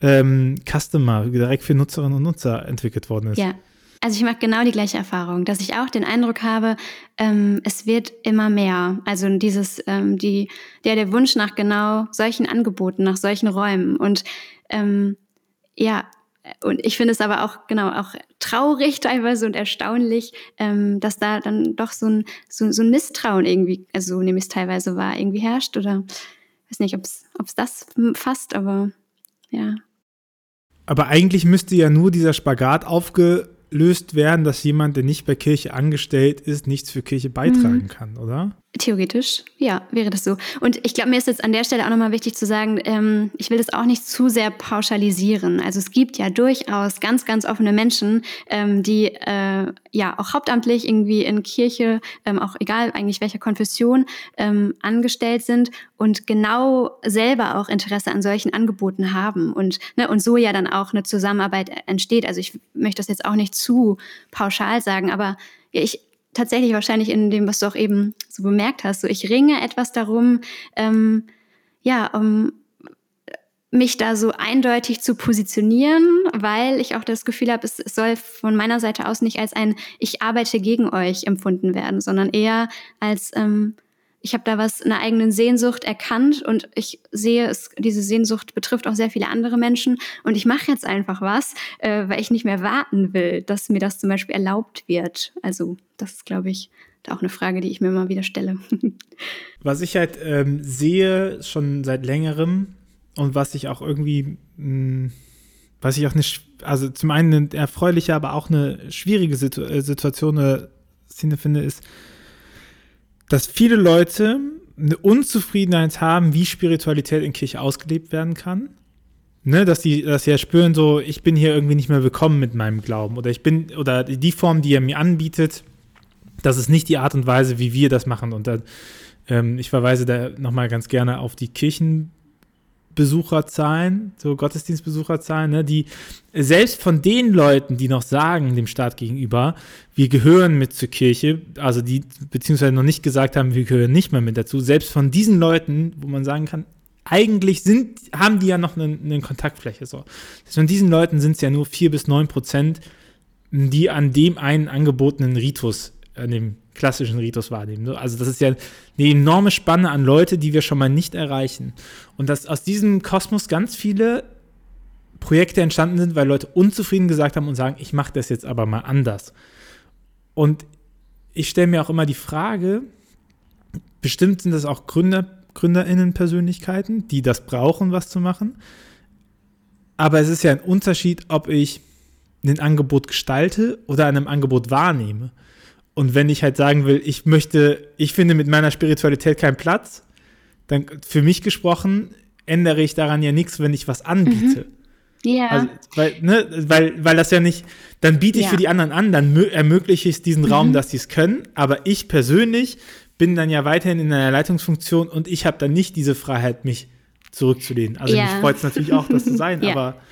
ähm, Customer direkt für Nutzerinnen und Nutzer entwickelt worden ist. Ja. Also ich mache genau die gleiche Erfahrung, dass ich auch den Eindruck habe, ähm, es wird immer mehr. Also dieses, ähm, die, der, der Wunsch nach genau solchen Angeboten, nach solchen Räumen. Und ähm, ja, und ich finde es aber auch genau auch traurig teilweise und erstaunlich, ähm, dass da dann doch so ein, so, so ein Misstrauen irgendwie, also so nehme ich es teilweise wahr, irgendwie herrscht oder weiß nicht, ob es das fasst, aber ja. Aber eigentlich müsste ja nur dieser Spagat aufgelöst werden, dass jemand, der nicht bei Kirche angestellt ist, nichts für Kirche beitragen mhm. kann, oder? Theoretisch, ja, wäre das so. Und ich glaube, mir ist jetzt an der Stelle auch nochmal wichtig zu sagen, ähm, ich will das auch nicht zu sehr pauschalisieren. Also es gibt ja durchaus ganz, ganz offene Menschen, ähm, die äh, ja auch hauptamtlich irgendwie in Kirche, ähm, auch egal eigentlich welcher Konfession, ähm, angestellt sind und genau selber auch Interesse an solchen Angeboten haben und, ne, und so ja dann auch eine Zusammenarbeit entsteht. Also ich möchte das jetzt auch nicht zu pauschal sagen, aber ich, tatsächlich wahrscheinlich in dem, was du auch eben so bemerkt hast. So, ich ringe etwas darum, ähm, ja, um mich da so eindeutig zu positionieren, weil ich auch das Gefühl habe, es soll von meiner Seite aus nicht als ein Ich arbeite gegen euch empfunden werden, sondern eher als ähm, ich habe da was, eine eigene Sehnsucht erkannt und ich sehe, es, diese Sehnsucht betrifft auch sehr viele andere Menschen und ich mache jetzt einfach was, äh, weil ich nicht mehr warten will, dass mir das zum Beispiel erlaubt wird. Also das ist, glaube ich, auch eine Frage, die ich mir immer wieder stelle. was ich halt ähm, sehe schon seit längerem und was ich auch irgendwie, mh, hm, was ich auch nicht, also zum einen eine erfreuliche, aber auch eine schwierige Situ äh, Situation, eine Szene finde, ist, dass viele Leute eine Unzufriedenheit haben, wie Spiritualität in Kirche ausgelebt werden kann. Ne, dass die, dass sie ja spüren, so, ich bin hier irgendwie nicht mehr willkommen mit meinem Glauben. Oder ich bin, oder die Form, die er mir anbietet, das ist nicht die Art und Weise, wie wir das machen. Und da, ähm, ich verweise da nochmal ganz gerne auf die Kirchen, Besucherzahlen, so Gottesdienstbesucherzahlen, ne, die selbst von den Leuten, die noch sagen dem Staat gegenüber, wir gehören mit zur Kirche, also die beziehungsweise noch nicht gesagt haben, wir gehören nicht mehr mit dazu, selbst von diesen Leuten, wo man sagen kann, eigentlich sind, haben die ja noch eine, eine Kontaktfläche. So. Von diesen Leuten sind es ja nur vier bis neun Prozent, die an dem einen angebotenen Ritus, an dem klassischen Ritus wahrnehmen. Also das ist ja eine enorme Spanne an Leute, die wir schon mal nicht erreichen. Und dass aus diesem Kosmos ganz viele Projekte entstanden sind, weil Leute unzufrieden gesagt haben und sagen, ich mache das jetzt aber mal anders. Und ich stelle mir auch immer die Frage, bestimmt sind das auch Gründer, GründerInnen-Persönlichkeiten, die das brauchen, was zu machen. Aber es ist ja ein Unterschied, ob ich ein Angebot gestalte oder an einem Angebot wahrnehme. Und wenn ich halt sagen will, ich möchte, ich finde mit meiner Spiritualität keinen Platz, dann für mich gesprochen ändere ich daran ja nichts, wenn ich was anbiete. Mhm. Ja. Also, weil, ne, weil, weil das ja nicht, dann biete ich ja. für die anderen an, dann ermögliche ich diesen mhm. Raum, dass sie es können, aber ich persönlich bin dann ja weiterhin in einer Leitungsfunktion und ich habe dann nicht diese Freiheit, mich zurückzulehnen. Also ja. mich freut es natürlich auch, das zu sein, ja. aber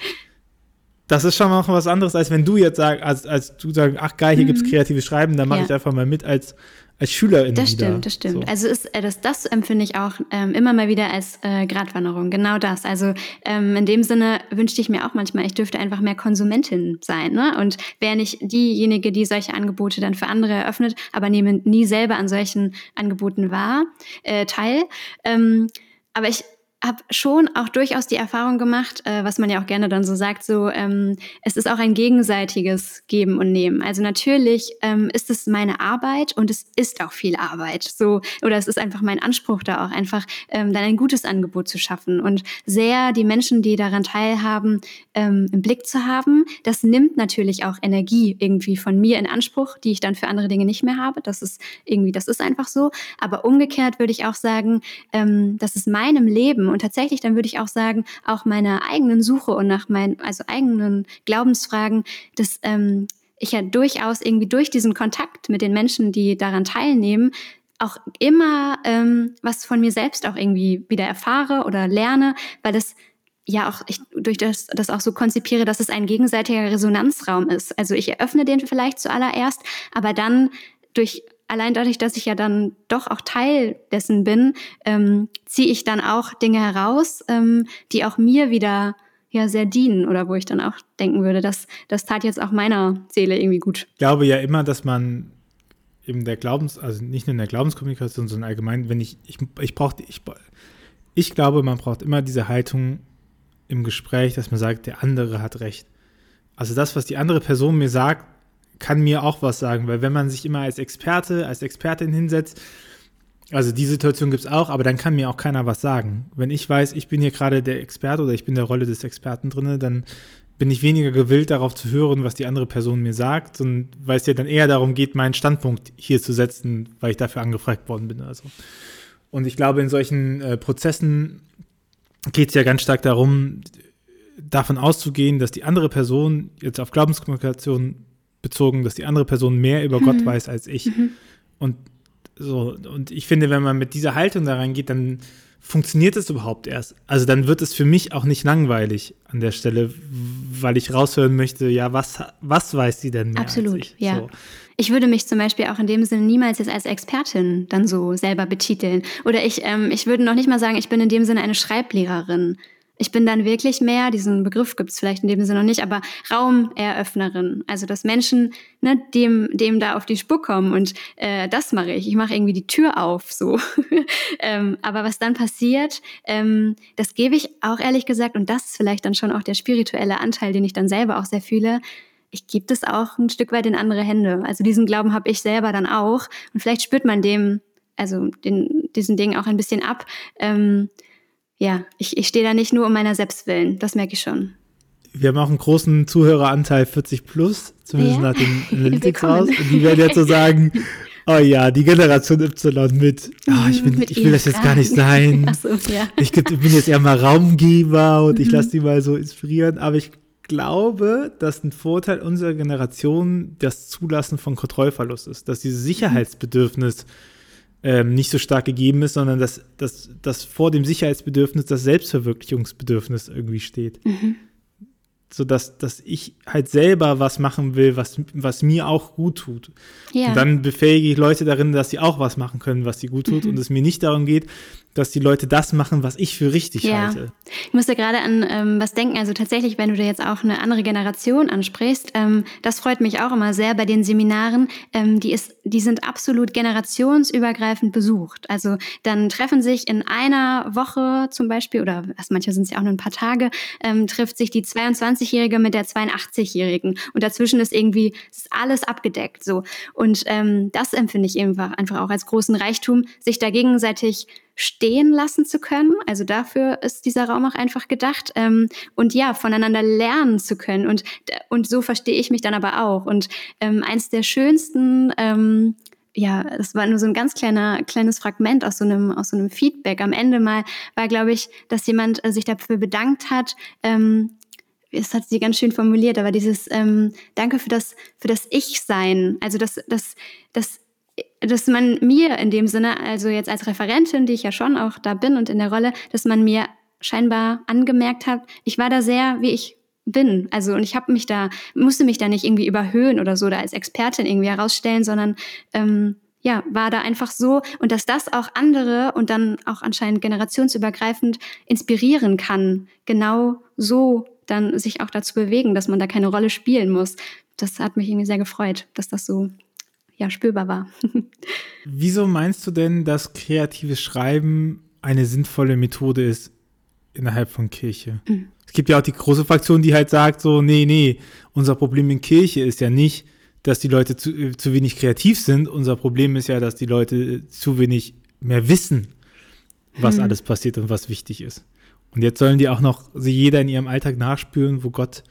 das ist schon noch was anderes, als wenn du jetzt sagst, als, als du sagst, ach geil, hier mhm. gibt es kreatives Schreiben, dann mache ja. ich einfach mal mit als, als Schülerin. Das wieder. stimmt, das stimmt. So. Also ist, äh, das, das empfinde ich auch ähm, immer mal wieder als äh, Gratwanderung. Genau das. Also ähm, in dem Sinne wünschte ich mir auch manchmal, ich dürfte einfach mehr Konsumentin sein. Ne? Und wäre nicht diejenige, die solche Angebote dann für andere eröffnet, aber nehme nie selber an solchen Angeboten wahr, äh, teil. Ähm, aber ich habe schon auch durchaus die Erfahrung gemacht, äh, was man ja auch gerne dann so sagt, so ähm, es ist auch ein gegenseitiges Geben und Nehmen. Also natürlich ähm, ist es meine Arbeit und es ist auch viel Arbeit. So oder es ist einfach mein Anspruch da auch einfach ähm, dann ein gutes Angebot zu schaffen und sehr die Menschen, die daran teilhaben, ähm, im Blick zu haben. Das nimmt natürlich auch Energie irgendwie von mir in Anspruch, die ich dann für andere Dinge nicht mehr habe. Das ist irgendwie, das ist einfach so. Aber umgekehrt würde ich auch sagen, ähm, dass es meinem Leben und tatsächlich, dann würde ich auch sagen, auch meiner eigenen Suche und nach meinen, also eigenen Glaubensfragen, dass ähm, ich ja durchaus irgendwie durch diesen Kontakt mit den Menschen, die daran teilnehmen, auch immer ähm, was von mir selbst auch irgendwie wieder erfahre oder lerne, weil das ja auch ich durch das, das auch so konzipiere, dass es ein gegenseitiger Resonanzraum ist. Also ich eröffne den vielleicht zuallererst, aber dann durch allein dadurch, dass ich ja dann doch auch Teil dessen bin, ähm, ziehe ich dann auch Dinge heraus, ähm, die auch mir wieder ja sehr dienen oder wo ich dann auch denken würde, dass das tat jetzt auch meiner Seele irgendwie gut. Ich glaube ja immer, dass man in der Glaubens, also nicht nur in der Glaubenskommunikation, sondern allgemein, wenn ich, ich, ich brauche, ich, ich glaube, man braucht immer diese Haltung im Gespräch, dass man sagt, der andere hat recht. Also das, was die andere Person mir sagt, kann mir auch was sagen, weil wenn man sich immer als Experte, als Expertin hinsetzt, also die Situation gibt es auch, aber dann kann mir auch keiner was sagen. Wenn ich weiß, ich bin hier gerade der Experte oder ich bin der Rolle des Experten drin, dann bin ich weniger gewillt, darauf zu hören, was die andere Person mir sagt, und weil es ja dann eher darum geht, meinen Standpunkt hier zu setzen, weil ich dafür angefragt worden bin. Also. Und ich glaube, in solchen äh, Prozessen geht es ja ganz stark darum, davon auszugehen, dass die andere Person, jetzt auf Glaubenskommunikation bezogen, dass die andere Person mehr über mhm. Gott weiß als ich. Mhm. Und so, und ich finde, wenn man mit dieser Haltung da reingeht, dann funktioniert es überhaupt erst. Also dann wird es für mich auch nicht langweilig an der Stelle, weil ich raushören möchte, ja, was, was weiß sie denn mehr Absolut, ich? ja. So. Ich würde mich zum Beispiel auch in dem Sinne niemals jetzt als Expertin dann so selber betiteln. Oder ich, ähm, ich würde noch nicht mal sagen, ich bin in dem Sinne eine Schreiblehrerin. Ich bin dann wirklich mehr, diesen Begriff gibt es vielleicht in dem Sinne noch nicht, aber Raumeröffnerin. Also dass Menschen ne, dem, dem da auf die Spur kommen und äh, das mache ich. Ich mache irgendwie die Tür auf so. ähm, aber was dann passiert, ähm, das gebe ich auch ehrlich gesagt, und das ist vielleicht dann schon auch der spirituelle Anteil, den ich dann selber auch sehr fühle, ich gebe das auch ein Stück weit in andere Hände. Also diesen Glauben habe ich selber dann auch. Und vielleicht spürt man dem, also den, diesen Ding auch ein bisschen ab. Ähm, ja, ich, ich stehe da nicht nur um meiner selbst willen, das merke ich schon. Wir haben auch einen großen Zuhöreranteil 40 plus, zumindest ja. nach den Analytics raus. Und die werden jetzt so sagen, oh ja, die Generation Y mit, oh, ich, bin, ich will das jetzt gar nicht sein. So, ja. ich, ich, bin jetzt eher mal Raumgeber und ich mhm. lasse die mal so inspirieren. Aber ich glaube, dass ein Vorteil unserer Generation das Zulassen von Kontrollverlust ist, dass dieses Sicherheitsbedürfnis ähm, nicht so stark gegeben ist, sondern dass, dass, dass vor dem Sicherheitsbedürfnis das Selbstverwirklichungsbedürfnis irgendwie steht. Mhm so dass, dass ich halt selber was machen will, was, was mir auch gut tut. Ja. Und dann befähige ich Leute darin, dass sie auch was machen können, was sie gut tut mhm. und es mir nicht darum geht, dass die Leute das machen, was ich für richtig ja. halte. Ich musste gerade an ähm, was denken. Also tatsächlich, wenn du dir jetzt auch eine andere Generation ansprichst, ähm, das freut mich auch immer sehr bei den Seminaren. Ähm, die, ist, die sind absolut generationsübergreifend besucht. Also dann treffen sich in einer Woche zum Beispiel, oder also manche sind es ja auch nur ein paar Tage, ähm, trifft sich die 22-Jährige mit der 82-Jährigen. Und dazwischen ist irgendwie ist alles abgedeckt. So. Und ähm, das empfinde ich einfach, einfach auch als großen Reichtum, sich da gegenseitig stehen lassen zu können. Also dafür ist dieser Raum auch einfach gedacht. Ähm, und ja, voneinander lernen zu können. Und, und so verstehe ich mich dann aber auch. Und ähm, eins der schönsten ähm, ja, das war nur so ein ganz kleiner, kleines Fragment aus so einem, aus so einem Feedback. Am Ende mal war, glaube ich, dass jemand äh, sich dafür bedankt hat. Ähm, das hat sie ganz schön formuliert, aber dieses ähm, Danke für das, für das Ich-Sein. Also das, das, das dass man mir in dem Sinne, also jetzt als Referentin, die ich ja schon auch da bin und in der Rolle, dass man mir scheinbar angemerkt hat, ich war da sehr, wie ich bin. Also und ich habe mich da, musste mich da nicht irgendwie überhöhen oder so, da als Expertin irgendwie herausstellen, sondern ähm, ja, war da einfach so und dass das auch andere und dann auch anscheinend generationsübergreifend inspirieren kann, genau so dann sich auch dazu bewegen, dass man da keine Rolle spielen muss. Das hat mich irgendwie sehr gefreut, dass das so ja, spürbar war. Wieso meinst du denn, dass kreatives Schreiben eine sinnvolle Methode ist innerhalb von Kirche? Mhm. Es gibt ja auch die große Fraktion, die halt sagt so, nee, nee, unser Problem in Kirche ist ja nicht, dass die Leute zu, äh, zu wenig kreativ sind. Unser Problem ist ja, dass die Leute zu wenig mehr wissen, was mhm. alles passiert und was wichtig ist. Und jetzt sollen die auch noch sie jeder in ihrem Alltag nachspüren, wo Gott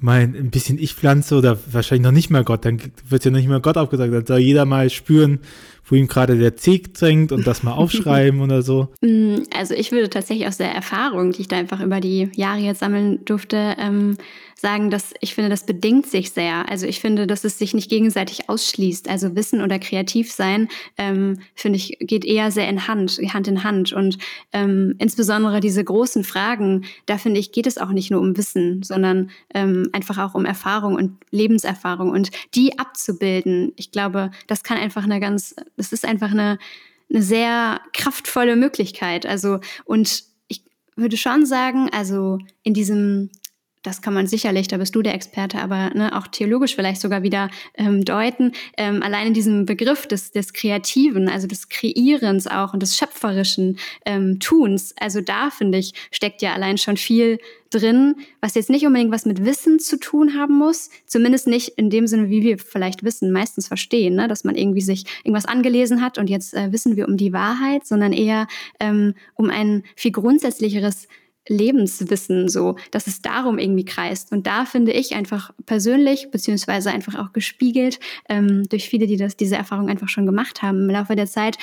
mal ein bisschen Ich-Pflanze oder wahrscheinlich noch nicht mal Gott, dann wird ja noch nicht mal Gott aufgesagt, dann soll jeder mal spüren, wo ihm gerade der Zeg drängt und das mal aufschreiben oder so. Mm, also ich würde tatsächlich aus der Erfahrung, die ich da einfach über die Jahre jetzt sammeln durfte, ähm, sagen, dass ich finde, das bedingt sich sehr. Also ich finde, dass es sich nicht gegenseitig ausschließt. Also Wissen oder kreativ sein, ähm, finde ich, geht eher sehr in Hand, Hand in Hand. Und ähm, insbesondere diese großen Fragen, da finde ich, geht es auch nicht nur um Wissen, sondern ähm, einfach auch um Erfahrung und Lebenserfahrung und die abzubilden. Ich glaube, das kann einfach eine ganz, das ist einfach eine, eine sehr kraftvolle Möglichkeit. Also und würde schon sagen, also in diesem das kann man sicherlich, da bist du der Experte, aber ne, auch theologisch vielleicht sogar wieder ähm, deuten. Ähm, allein in diesem Begriff des, des Kreativen, also des Kreierens auch und des schöpferischen ähm, Tuns, also da finde ich, steckt ja allein schon viel drin, was jetzt nicht unbedingt was mit Wissen zu tun haben muss, zumindest nicht in dem Sinne, wie wir vielleicht Wissen meistens verstehen, ne? dass man irgendwie sich irgendwas angelesen hat und jetzt äh, wissen wir um die Wahrheit, sondern eher ähm, um ein viel grundsätzlicheres Lebenswissen so, dass es darum irgendwie kreist. Und da finde ich einfach persönlich, beziehungsweise einfach auch gespiegelt ähm, durch viele, die das, diese Erfahrung einfach schon gemacht haben im Laufe der Zeit,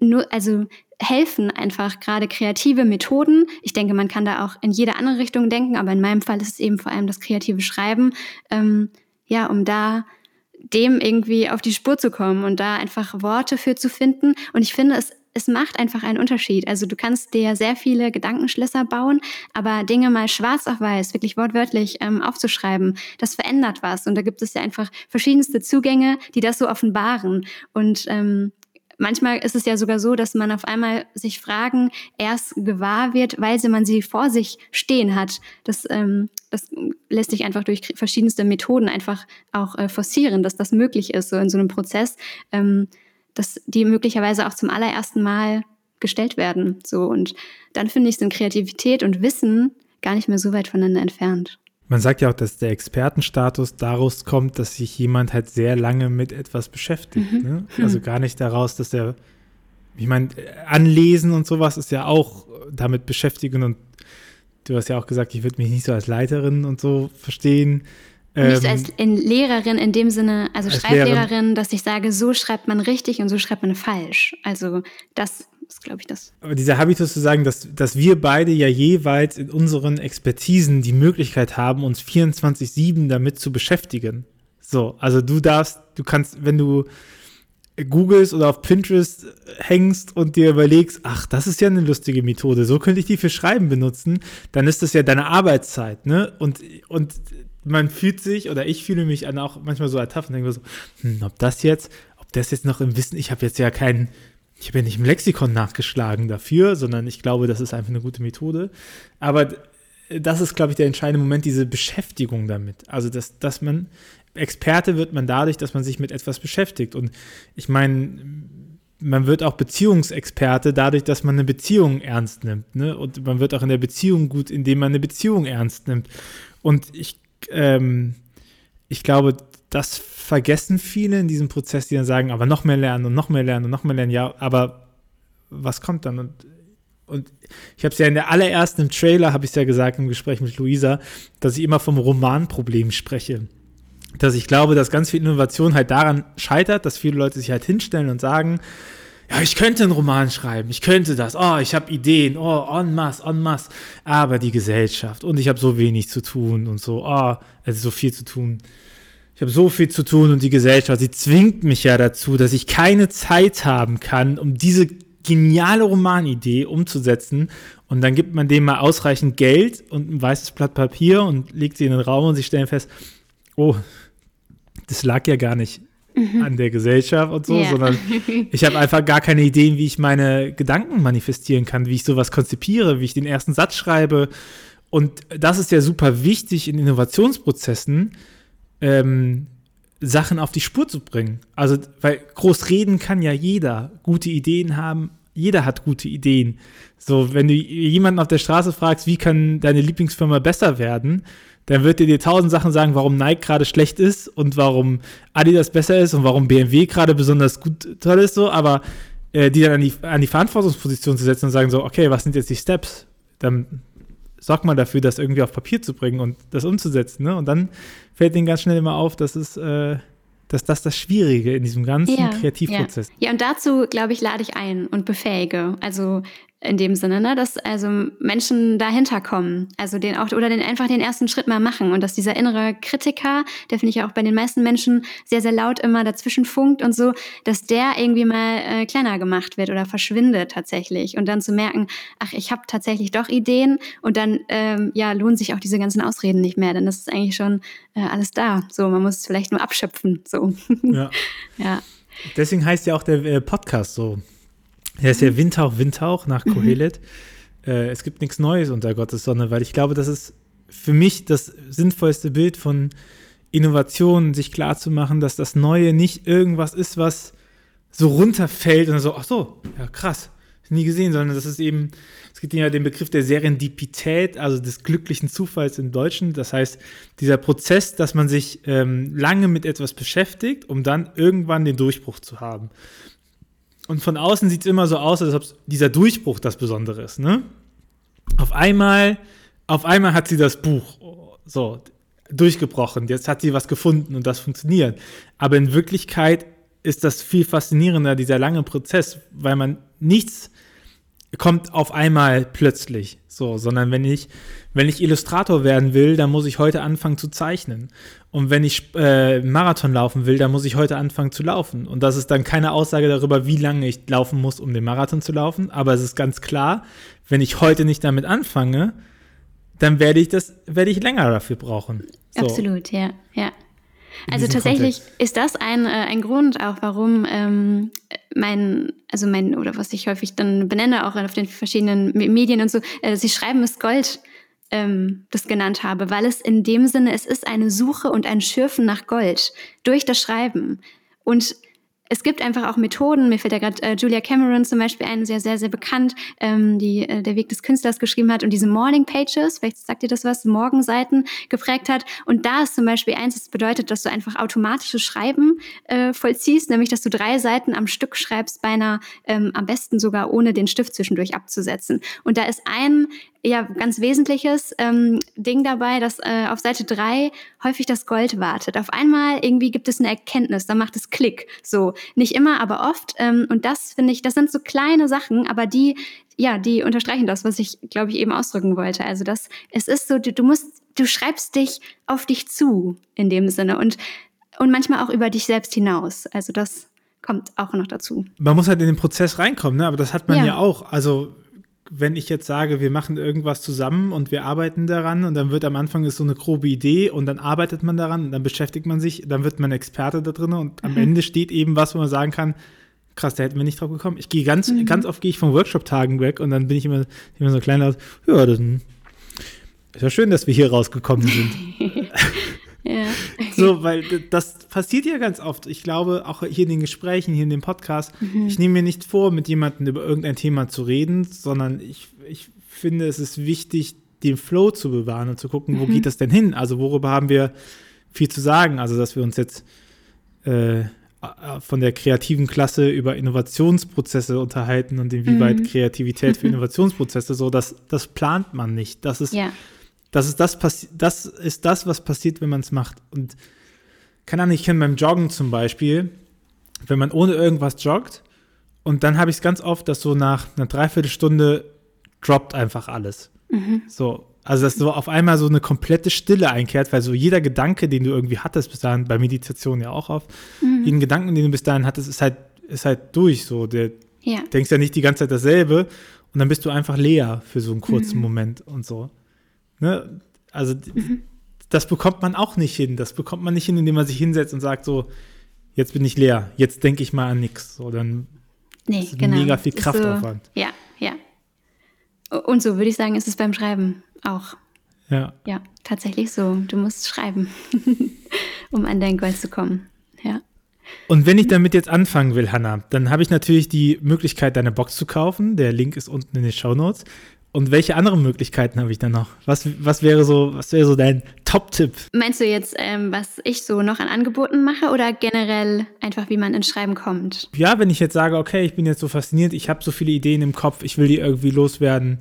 nur, also helfen einfach gerade kreative Methoden. Ich denke, man kann da auch in jede andere Richtung denken, aber in meinem Fall ist es eben vor allem das kreative Schreiben, ähm, ja, um da dem irgendwie auf die Spur zu kommen und da einfach Worte für zu finden. Und ich finde, es es macht einfach einen Unterschied. Also du kannst dir sehr viele Gedankenschlösser bauen, aber Dinge mal schwarz auf weiß, wirklich wortwörtlich ähm, aufzuschreiben, das verändert was. Und da gibt es ja einfach verschiedenste Zugänge, die das so offenbaren. Und ähm, manchmal ist es ja sogar so, dass man auf einmal sich Fragen erst gewahr wird, weil man sie vor sich stehen hat. Das, ähm, das lässt sich einfach durch verschiedenste Methoden einfach auch äh, forcieren, dass das möglich ist, so in so einem Prozess. Ähm, dass die möglicherweise auch zum allerersten Mal gestellt werden. So und dann finde ich sind Kreativität und Wissen gar nicht mehr so weit voneinander entfernt. Man sagt ja auch, dass der Expertenstatus daraus kommt, dass sich jemand halt sehr lange mit etwas beschäftigt. Mhm. Ne? Also hm. gar nicht daraus, dass er, ich meine, Anlesen und sowas ist ja auch damit beschäftigen und du hast ja auch gesagt, ich würde mich nicht so als Leiterin und so verstehen. Nicht ähm, als in Lehrerin in dem Sinne, also Schreiblehrerin, dass ich sage, so schreibt man richtig und so schreibt man falsch. Also das ist, glaube ich, das. Aber dieser Habitus zu sagen, dass, dass wir beide ja jeweils in unseren Expertisen die Möglichkeit haben, uns 24-7 damit zu beschäftigen. So, also du darfst, du kannst, wenn du googelst oder auf Pinterest hängst und dir überlegst, ach, das ist ja eine lustige Methode, so könnte ich die für Schreiben benutzen, dann ist das ja deine Arbeitszeit, ne? Und, und man fühlt sich, oder ich fühle mich auch manchmal so ertappt und denke so, hm, ob das jetzt, ob das jetzt noch im Wissen, ich habe jetzt ja keinen, ich habe ja nicht im Lexikon nachgeschlagen dafür, sondern ich glaube, das ist einfach eine gute Methode. Aber das ist, glaube ich, der entscheidende Moment, diese Beschäftigung damit. Also, dass, dass man, Experte wird man dadurch, dass man sich mit etwas beschäftigt. Und ich meine, man wird auch Beziehungsexperte dadurch, dass man eine Beziehung ernst nimmt. Ne? Und man wird auch in der Beziehung gut, indem man eine Beziehung ernst nimmt. Und ich ähm, ich glaube, das vergessen viele in diesem Prozess, die dann sagen, aber noch mehr lernen und noch mehr lernen und noch mehr lernen. Ja, aber was kommt dann? Und, und ich habe es ja in der allerersten im Trailer, habe ich es ja gesagt im Gespräch mit Luisa, dass ich immer vom Romanproblem spreche. Dass ich glaube, dass ganz viel Innovation halt daran scheitert, dass viele Leute sich halt hinstellen und sagen, ja, ich könnte einen Roman schreiben, ich könnte das, oh, ich habe Ideen, oh, en masse, en masse, aber die Gesellschaft. Und ich habe so wenig zu tun und so, oh, also so viel zu tun. Ich habe so viel zu tun und die Gesellschaft, sie zwingt mich ja dazu, dass ich keine Zeit haben kann, um diese geniale Romanidee umzusetzen. Und dann gibt man dem mal ausreichend Geld und ein weißes Blatt Papier und legt sie in den Raum und sie stellen fest, oh, das lag ja gar nicht mhm. an der Gesellschaft und so, yeah. sondern ich habe einfach gar keine Ideen, wie ich meine Gedanken manifestieren kann, wie ich sowas konzipiere, wie ich den ersten Satz schreibe. Und das ist ja super wichtig in Innovationsprozessen, ähm, Sachen auf die Spur zu bringen. Also, weil groß reden kann ja jeder, gute Ideen haben, jeder hat gute Ideen. So, wenn du jemanden auf der Straße fragst, wie kann deine Lieblingsfirma besser werden, dann wird er dir tausend Sachen sagen, warum Nike gerade schlecht ist und warum Adidas besser ist und warum BMW gerade besonders gut toll ist, so, aber äh, die dann an die, an die Verantwortungsposition zu setzen und sagen so, okay, was sind jetzt die Steps? Dann sorg mal dafür, das irgendwie auf Papier zu bringen und das umzusetzen, ne? Und dann fällt denen ganz schnell immer auf, dass es äh, dass das das Schwierige in diesem ganzen ja, Kreativprozess. Ja. ja, und dazu, glaube ich, lade ich ein und befähige. Also in dem Sinne, ne, dass also Menschen dahinter kommen, also den auch oder den einfach den ersten Schritt mal machen und dass dieser innere Kritiker, der finde ich ja auch bei den meisten Menschen sehr sehr laut immer dazwischen funkt und so, dass der irgendwie mal äh, kleiner gemacht wird oder verschwindet tatsächlich und dann zu merken, ach ich habe tatsächlich doch Ideen und dann ähm, ja lohnen sich auch diese ganzen Ausreden nicht mehr, denn das ist eigentlich schon äh, alles da. So man muss es vielleicht nur abschöpfen. So ja. ja. Deswegen heißt ja auch der äh, Podcast so der ist ja Windhauch, Windhauch nach Kohelet. Mhm. äh, es gibt nichts Neues unter Gottes Sonne, weil ich glaube, das ist für mich das sinnvollste Bild von Innovation, sich klarzumachen, dass das Neue nicht irgendwas ist, was so runterfällt und so, ach so, ja krass, nie gesehen, sondern das ist eben, es gibt ja den Begriff der Serendipität, also des glücklichen Zufalls im Deutschen. Das heißt, dieser Prozess, dass man sich ähm, lange mit etwas beschäftigt, um dann irgendwann den Durchbruch zu haben. Und von außen sieht es immer so aus, als ob dieser Durchbruch das Besondere ist. Ne? Auf einmal, auf einmal hat sie das Buch so durchgebrochen. Jetzt hat sie was gefunden und das funktioniert. Aber in Wirklichkeit ist das viel faszinierender, dieser lange Prozess, weil man nichts kommt auf einmal plötzlich so, sondern wenn ich, wenn ich Illustrator werden will, dann muss ich heute anfangen zu zeichnen. Und wenn ich äh, Marathon laufen will, dann muss ich heute anfangen zu laufen. Und das ist dann keine Aussage darüber, wie lange ich laufen muss, um den Marathon zu laufen. Aber es ist ganz klar, wenn ich heute nicht damit anfange, dann werde ich das, werde ich länger dafür brauchen. So. Absolut, ja, ja. Also tatsächlich Kontext. ist das ein, äh, ein Grund auch, warum ähm, mein, also mein, oder was ich häufig dann benenne, auch auf den verschiedenen Medien und so, äh, sie schreiben es Gold, ähm, das genannt habe, weil es in dem Sinne, es ist eine Suche und ein Schürfen nach Gold durch das Schreiben. Und es gibt einfach auch Methoden, mir fällt ja gerade äh, Julia Cameron zum Beispiel ein, sehr, sehr, sehr bekannt, ähm, die äh, der Weg des Künstlers geschrieben hat und diese Morning Pages, vielleicht sagt ihr das was, Morgenseiten geprägt hat. Und da ist zum Beispiel eins, das bedeutet, dass du einfach automatisches Schreiben äh, vollziehst, nämlich dass du drei Seiten am Stück schreibst, beinahe ähm, am besten sogar ohne den Stift zwischendurch abzusetzen. Und da ist ein ja, ganz wesentliches ähm, Ding dabei, dass äh, auf Seite drei häufig das Gold wartet. Auf einmal irgendwie gibt es eine Erkenntnis, dann macht es Klick. So, nicht immer, aber oft. Ähm, und das finde ich, das sind so kleine Sachen, aber die, ja, die unterstreichen das, was ich, glaube ich, eben ausdrücken wollte. Also das, es ist so, du, du musst, du schreibst dich auf dich zu in dem Sinne und, und manchmal auch über dich selbst hinaus. Also das kommt auch noch dazu. Man muss halt in den Prozess reinkommen, ne? aber das hat man ja, ja auch. Also wenn ich jetzt sage, wir machen irgendwas zusammen und wir arbeiten daran und dann wird am Anfang ist so eine grobe Idee und dann arbeitet man daran und dann beschäftigt man sich, dann wird man Experte da drin und am mhm. Ende steht eben was, wo man sagen kann, krass, da hätten wir nicht drauf gekommen. Ich gehe ganz, mhm. ganz oft gehe ich von Workshop-Tagen weg und dann bin ich immer, immer so klein aus, ja, das ist ja schön, dass wir hier rausgekommen sind. Ja. So, weil das passiert ja ganz oft. Ich glaube, auch hier in den Gesprächen, hier in dem Podcast, mhm. ich nehme mir nicht vor, mit jemandem über irgendein Thema zu reden, sondern ich, ich finde, es ist wichtig, den Flow zu bewahren und zu gucken, wo mhm. geht das denn hin? Also, worüber haben wir viel zu sagen? Also, dass wir uns jetzt äh, von der kreativen Klasse über Innovationsprozesse unterhalten und inwieweit mhm. Kreativität für Innovationsprozesse so, das, das plant man nicht. Das ist, ja. Das ist das, das ist das, was passiert, wenn man es macht. Und keine Ahnung, ich kenne beim Joggen zum Beispiel, wenn man ohne irgendwas joggt, und dann habe ich es ganz oft, dass so nach einer Dreiviertelstunde droppt einfach alles. Mhm. So, also dass so auf einmal so eine komplette Stille einkehrt, weil so jeder Gedanke, den du irgendwie hattest bis dahin, bei Meditation ja auch oft, mhm. jeden Gedanken, den du bis dahin hattest, ist halt, ist halt durch. So, der ja. denkst ja nicht die ganze Zeit dasselbe und dann bist du einfach leer für so einen kurzen mhm. Moment und so. Ne? Also mhm. das bekommt man auch nicht hin. Das bekommt man nicht hin, indem man sich hinsetzt und sagt so, jetzt bin ich leer, jetzt denke ich mal an nichts. So, dann nee, ist genau. mega viel Kraftaufwand. So, ja, ja. Und so würde ich sagen, ist es beim Schreiben auch. Ja. Ja, tatsächlich so. Du musst schreiben, um an dein Goal zu kommen. Ja. Und wenn ich damit jetzt anfangen will, Hanna, dann habe ich natürlich die Möglichkeit, deine Box zu kaufen. Der Link ist unten in den Show Notes. Und welche anderen Möglichkeiten habe ich dann noch? Was, was wäre so, was wäre so dein Top-Tipp? Meinst du jetzt, ähm, was ich so noch an Angeboten mache oder generell einfach, wie man ins Schreiben kommt? Ja, wenn ich jetzt sage, okay, ich bin jetzt so fasziniert, ich habe so viele Ideen im Kopf, ich will die irgendwie loswerden.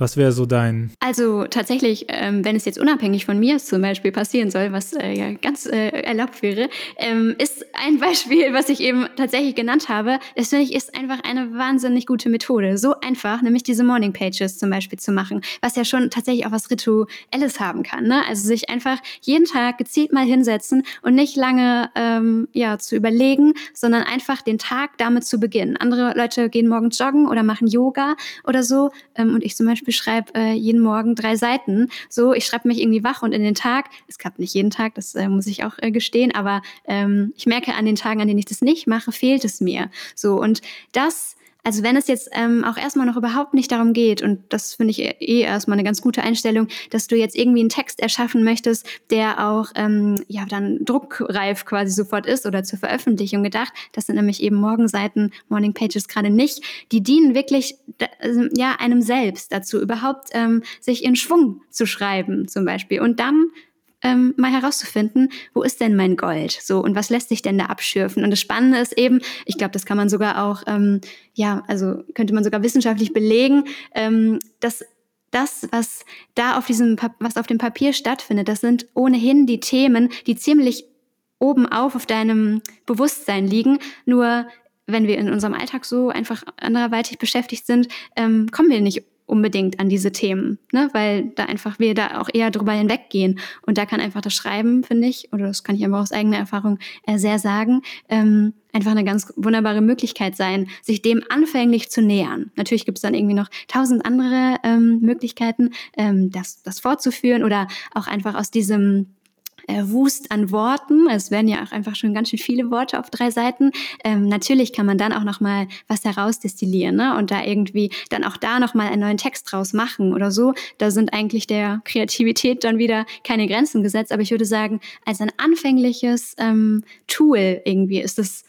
Was wäre so dein? Also tatsächlich, ähm, wenn es jetzt unabhängig von mir zum Beispiel passieren soll, was äh, ja ganz äh, erlaubt wäre, ähm, ist ein Beispiel, was ich eben tatsächlich genannt habe. Das finde ich ist einfach eine wahnsinnig gute Methode. So einfach, nämlich diese Morning Pages zum Beispiel zu machen, was ja schon tatsächlich auch was Rituelles haben kann. Ne? Also sich einfach jeden Tag gezielt mal hinsetzen und nicht lange ähm, ja, zu überlegen, sondern einfach den Tag damit zu beginnen. Andere Leute gehen morgens joggen oder machen Yoga oder so ähm, und ich zum Beispiel schreibe äh, jeden Morgen drei Seiten. So, ich schreibe mich irgendwie wach und in den Tag, es klappt nicht jeden Tag, das äh, muss ich auch äh, gestehen, aber ähm, ich merke an den Tagen, an denen ich das nicht mache, fehlt es mir. So, und das also wenn es jetzt ähm, auch erstmal noch überhaupt nicht darum geht, und das finde ich eh erstmal eine ganz gute Einstellung, dass du jetzt irgendwie einen Text erschaffen möchtest, der auch ähm, ja dann druckreif quasi sofort ist oder zur Veröffentlichung gedacht. Das sind nämlich eben Morgenseiten, Morning Pages gerade nicht. Die dienen wirklich also, ja einem selbst dazu, überhaupt ähm, sich in Schwung zu schreiben zum Beispiel. Und dann ähm, mal herauszufinden, wo ist denn mein Gold? So, und was lässt sich denn da abschürfen? Und das Spannende ist eben, ich glaube, das kann man sogar auch, ähm, ja, also könnte man sogar wissenschaftlich belegen, ähm, dass das, was da auf diesem, was auf dem Papier stattfindet, das sind ohnehin die Themen, die ziemlich oben auf auf deinem Bewusstsein liegen. Nur wenn wir in unserem Alltag so einfach anderweitig beschäftigt sind, ähm, kommen wir nicht unbedingt an diese Themen, ne? weil da einfach wir da auch eher drüber hinweggehen. Und da kann einfach das Schreiben, finde ich, oder das kann ich einfach aus eigener Erfahrung äh, sehr sagen, ähm, einfach eine ganz wunderbare Möglichkeit sein, sich dem anfänglich zu nähern. Natürlich gibt es dann irgendwie noch tausend andere ähm, Möglichkeiten, ähm, das, das fortzuführen oder auch einfach aus diesem Wust an Worten. Es werden ja auch einfach schon ganz schön viele Worte auf drei Seiten. Ähm, natürlich kann man dann auch noch mal was herausdestillieren ne? und da irgendwie dann auch da noch mal einen neuen Text draus machen oder so. Da sind eigentlich der Kreativität dann wieder keine Grenzen gesetzt. Aber ich würde sagen, als ein anfängliches ähm, Tool irgendwie ist es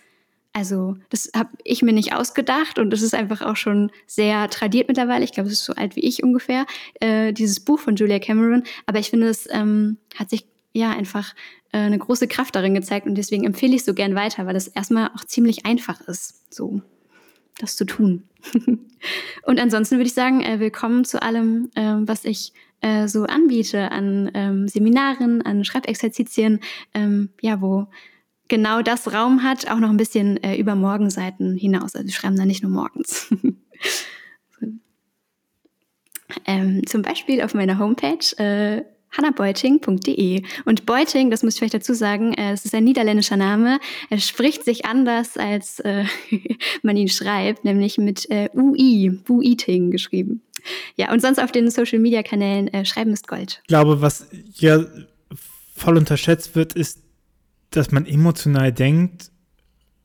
also das habe ich mir nicht ausgedacht und das ist einfach auch schon sehr tradiert mittlerweile. Ich glaube, es ist so alt wie ich ungefähr, äh, dieses Buch von Julia Cameron. Aber ich finde, es ähm, hat sich ja einfach äh, eine große Kraft darin gezeigt und deswegen empfehle ich so gern weiter, weil es erstmal auch ziemlich einfach ist, so das zu tun. und ansonsten würde ich sagen, äh, willkommen zu allem, äh, was ich äh, so anbiete an ähm, Seminaren, an Schreibexerzitien, ähm, ja, wo genau das Raum hat, auch noch ein bisschen äh, über Morgenseiten hinaus. Also wir schreiben da nicht nur morgens. ähm, zum Beispiel auf meiner Homepage äh, hannabeuting.de. Und Beuting, das muss ich vielleicht dazu sagen, äh, es ist ein niederländischer Name. Er spricht sich anders, als äh, man ihn schreibt, nämlich mit äh, UI, Buiting geschrieben. Ja, und sonst auf den Social-Media-Kanälen äh, Schreiben ist Gold. Ich glaube, was ja voll unterschätzt wird, ist, dass man emotional denkt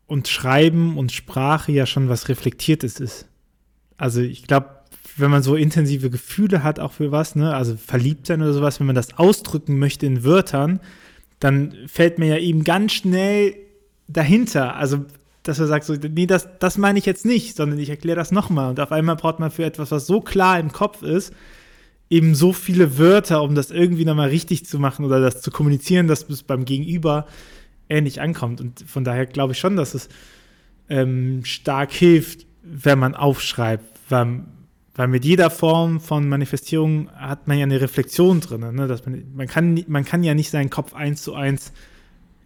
und Schreiben und Sprache ja schon was Reflektiertes ist. Also ich glaube, wenn man so intensive Gefühle hat auch für was, ne, also verliebt sein oder sowas, wenn man das ausdrücken möchte in Wörtern, dann fällt mir ja eben ganz schnell dahinter, also dass er sagt so, nee, das, das meine ich jetzt nicht, sondern ich erkläre das nochmal. Und auf einmal braucht man für etwas, was so klar im Kopf ist, eben so viele Wörter, um das irgendwie nochmal richtig zu machen oder das zu kommunizieren, dass es beim Gegenüber ähnlich ankommt. Und von daher glaube ich schon, dass es ähm, stark hilft, wenn man aufschreibt, weil weil mit jeder Form von Manifestierung hat man ja eine Reflexion drin. Ne? Dass man, man, kann, man kann ja nicht seinen Kopf eins zu eins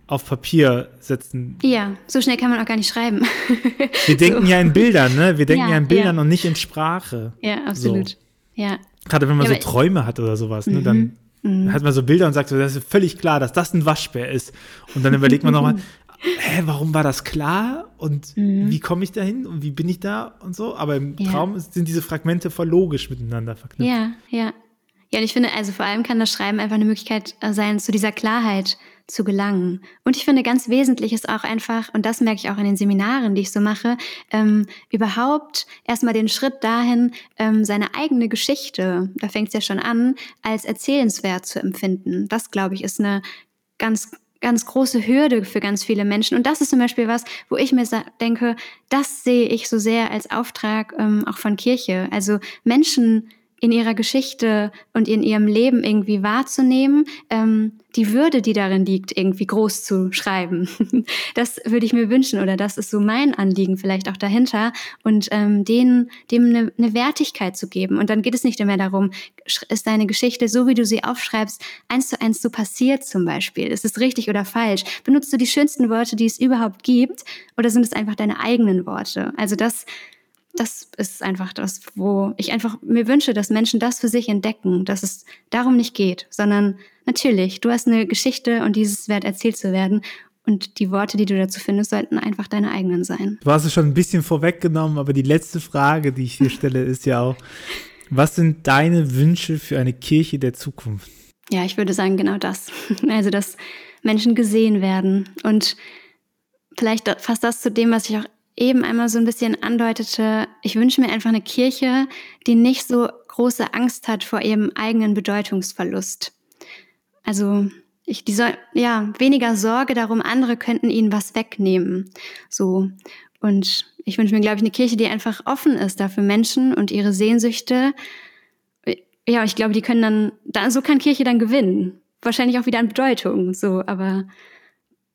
auf Papier setzen. Ja, so schnell kann man auch gar nicht schreiben. Wir denken so. ja in Bildern, ne? Wir denken ja, ja in Bildern ja. und nicht in Sprache. Ja, absolut. So. Ja. Gerade wenn man ja, so Träume hat oder sowas, ne? Dann mhm. hat man so Bilder und sagt so, das ist völlig klar, dass das ein Waschbär ist. Und dann überlegt man nochmal, hä, warum war das klar und mhm. wie komme ich da hin und wie bin ich da und so. Aber im ja. Traum sind diese Fragmente voll logisch miteinander verknüpft. Ja, ja. Ja, und ich finde, also vor allem kann das Schreiben einfach eine Möglichkeit äh, sein, zu dieser Klarheit zu gelangen. Und ich finde, ganz wesentlich ist auch einfach, und das merke ich auch in den Seminaren, die ich so mache, ähm, überhaupt erstmal den Schritt dahin, ähm, seine eigene Geschichte, da fängt es ja schon an, als erzählenswert zu empfinden. Das, glaube ich, ist eine ganz ganz große Hürde für ganz viele Menschen. Und das ist zum Beispiel was, wo ich mir denke, das sehe ich so sehr als Auftrag ähm, auch von Kirche. Also Menschen in ihrer Geschichte und in ihrem Leben irgendwie wahrzunehmen, ähm, die Würde, die darin liegt, irgendwie groß zu schreiben. Das würde ich mir wünschen oder das ist so mein Anliegen vielleicht auch dahinter und ähm, denen, dem eine, eine Wertigkeit zu geben. Und dann geht es nicht mehr darum, ist deine Geschichte so, wie du sie aufschreibst, eins zu eins so passiert zum Beispiel? Ist es richtig oder falsch? Benutzt du die schönsten Worte, die es überhaupt gibt oder sind es einfach deine eigenen Worte? Also das das ist einfach das, wo ich einfach mir wünsche, dass Menschen das für sich entdecken, dass es darum nicht geht, sondern natürlich, du hast eine Geschichte und dieses wert erzählt zu werden. Und die Worte, die du dazu findest, sollten einfach deine eigenen sein. Du hast es schon ein bisschen vorweggenommen, aber die letzte Frage, die ich dir stelle, ist ja auch, was sind deine Wünsche für eine Kirche der Zukunft? Ja, ich würde sagen, genau das. Also, dass Menschen gesehen werden. Und vielleicht fasst das zu dem, was ich auch eben einmal so ein bisschen andeutete, ich wünsche mir einfach eine Kirche, die nicht so große Angst hat vor ihrem eigenen Bedeutungsverlust. Also ich, die soll, ja, weniger Sorge darum, andere könnten ihnen was wegnehmen. So. Und ich wünsche mir, glaube ich, eine Kirche, die einfach offen ist dafür Menschen und ihre Sehnsüchte. Ja, ich glaube, die können dann, da, so kann Kirche dann gewinnen. Wahrscheinlich auch wieder an Bedeutung, so, aber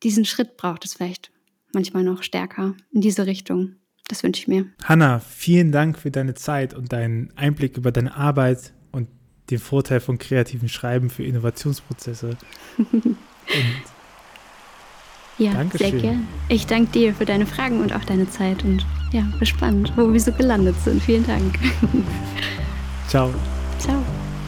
diesen Schritt braucht es vielleicht manchmal noch stärker in diese Richtung. Das wünsche ich mir. Hanna, vielen Dank für deine Zeit und deinen Einblick über deine Arbeit und den Vorteil von kreativem Schreiben für Innovationsprozesse. ja, Dankeschön. sehr gerne. Ich danke dir für deine Fragen und auch deine Zeit und ja, gespannt, wo wir so gelandet sind. Vielen Dank. Ciao. Ciao.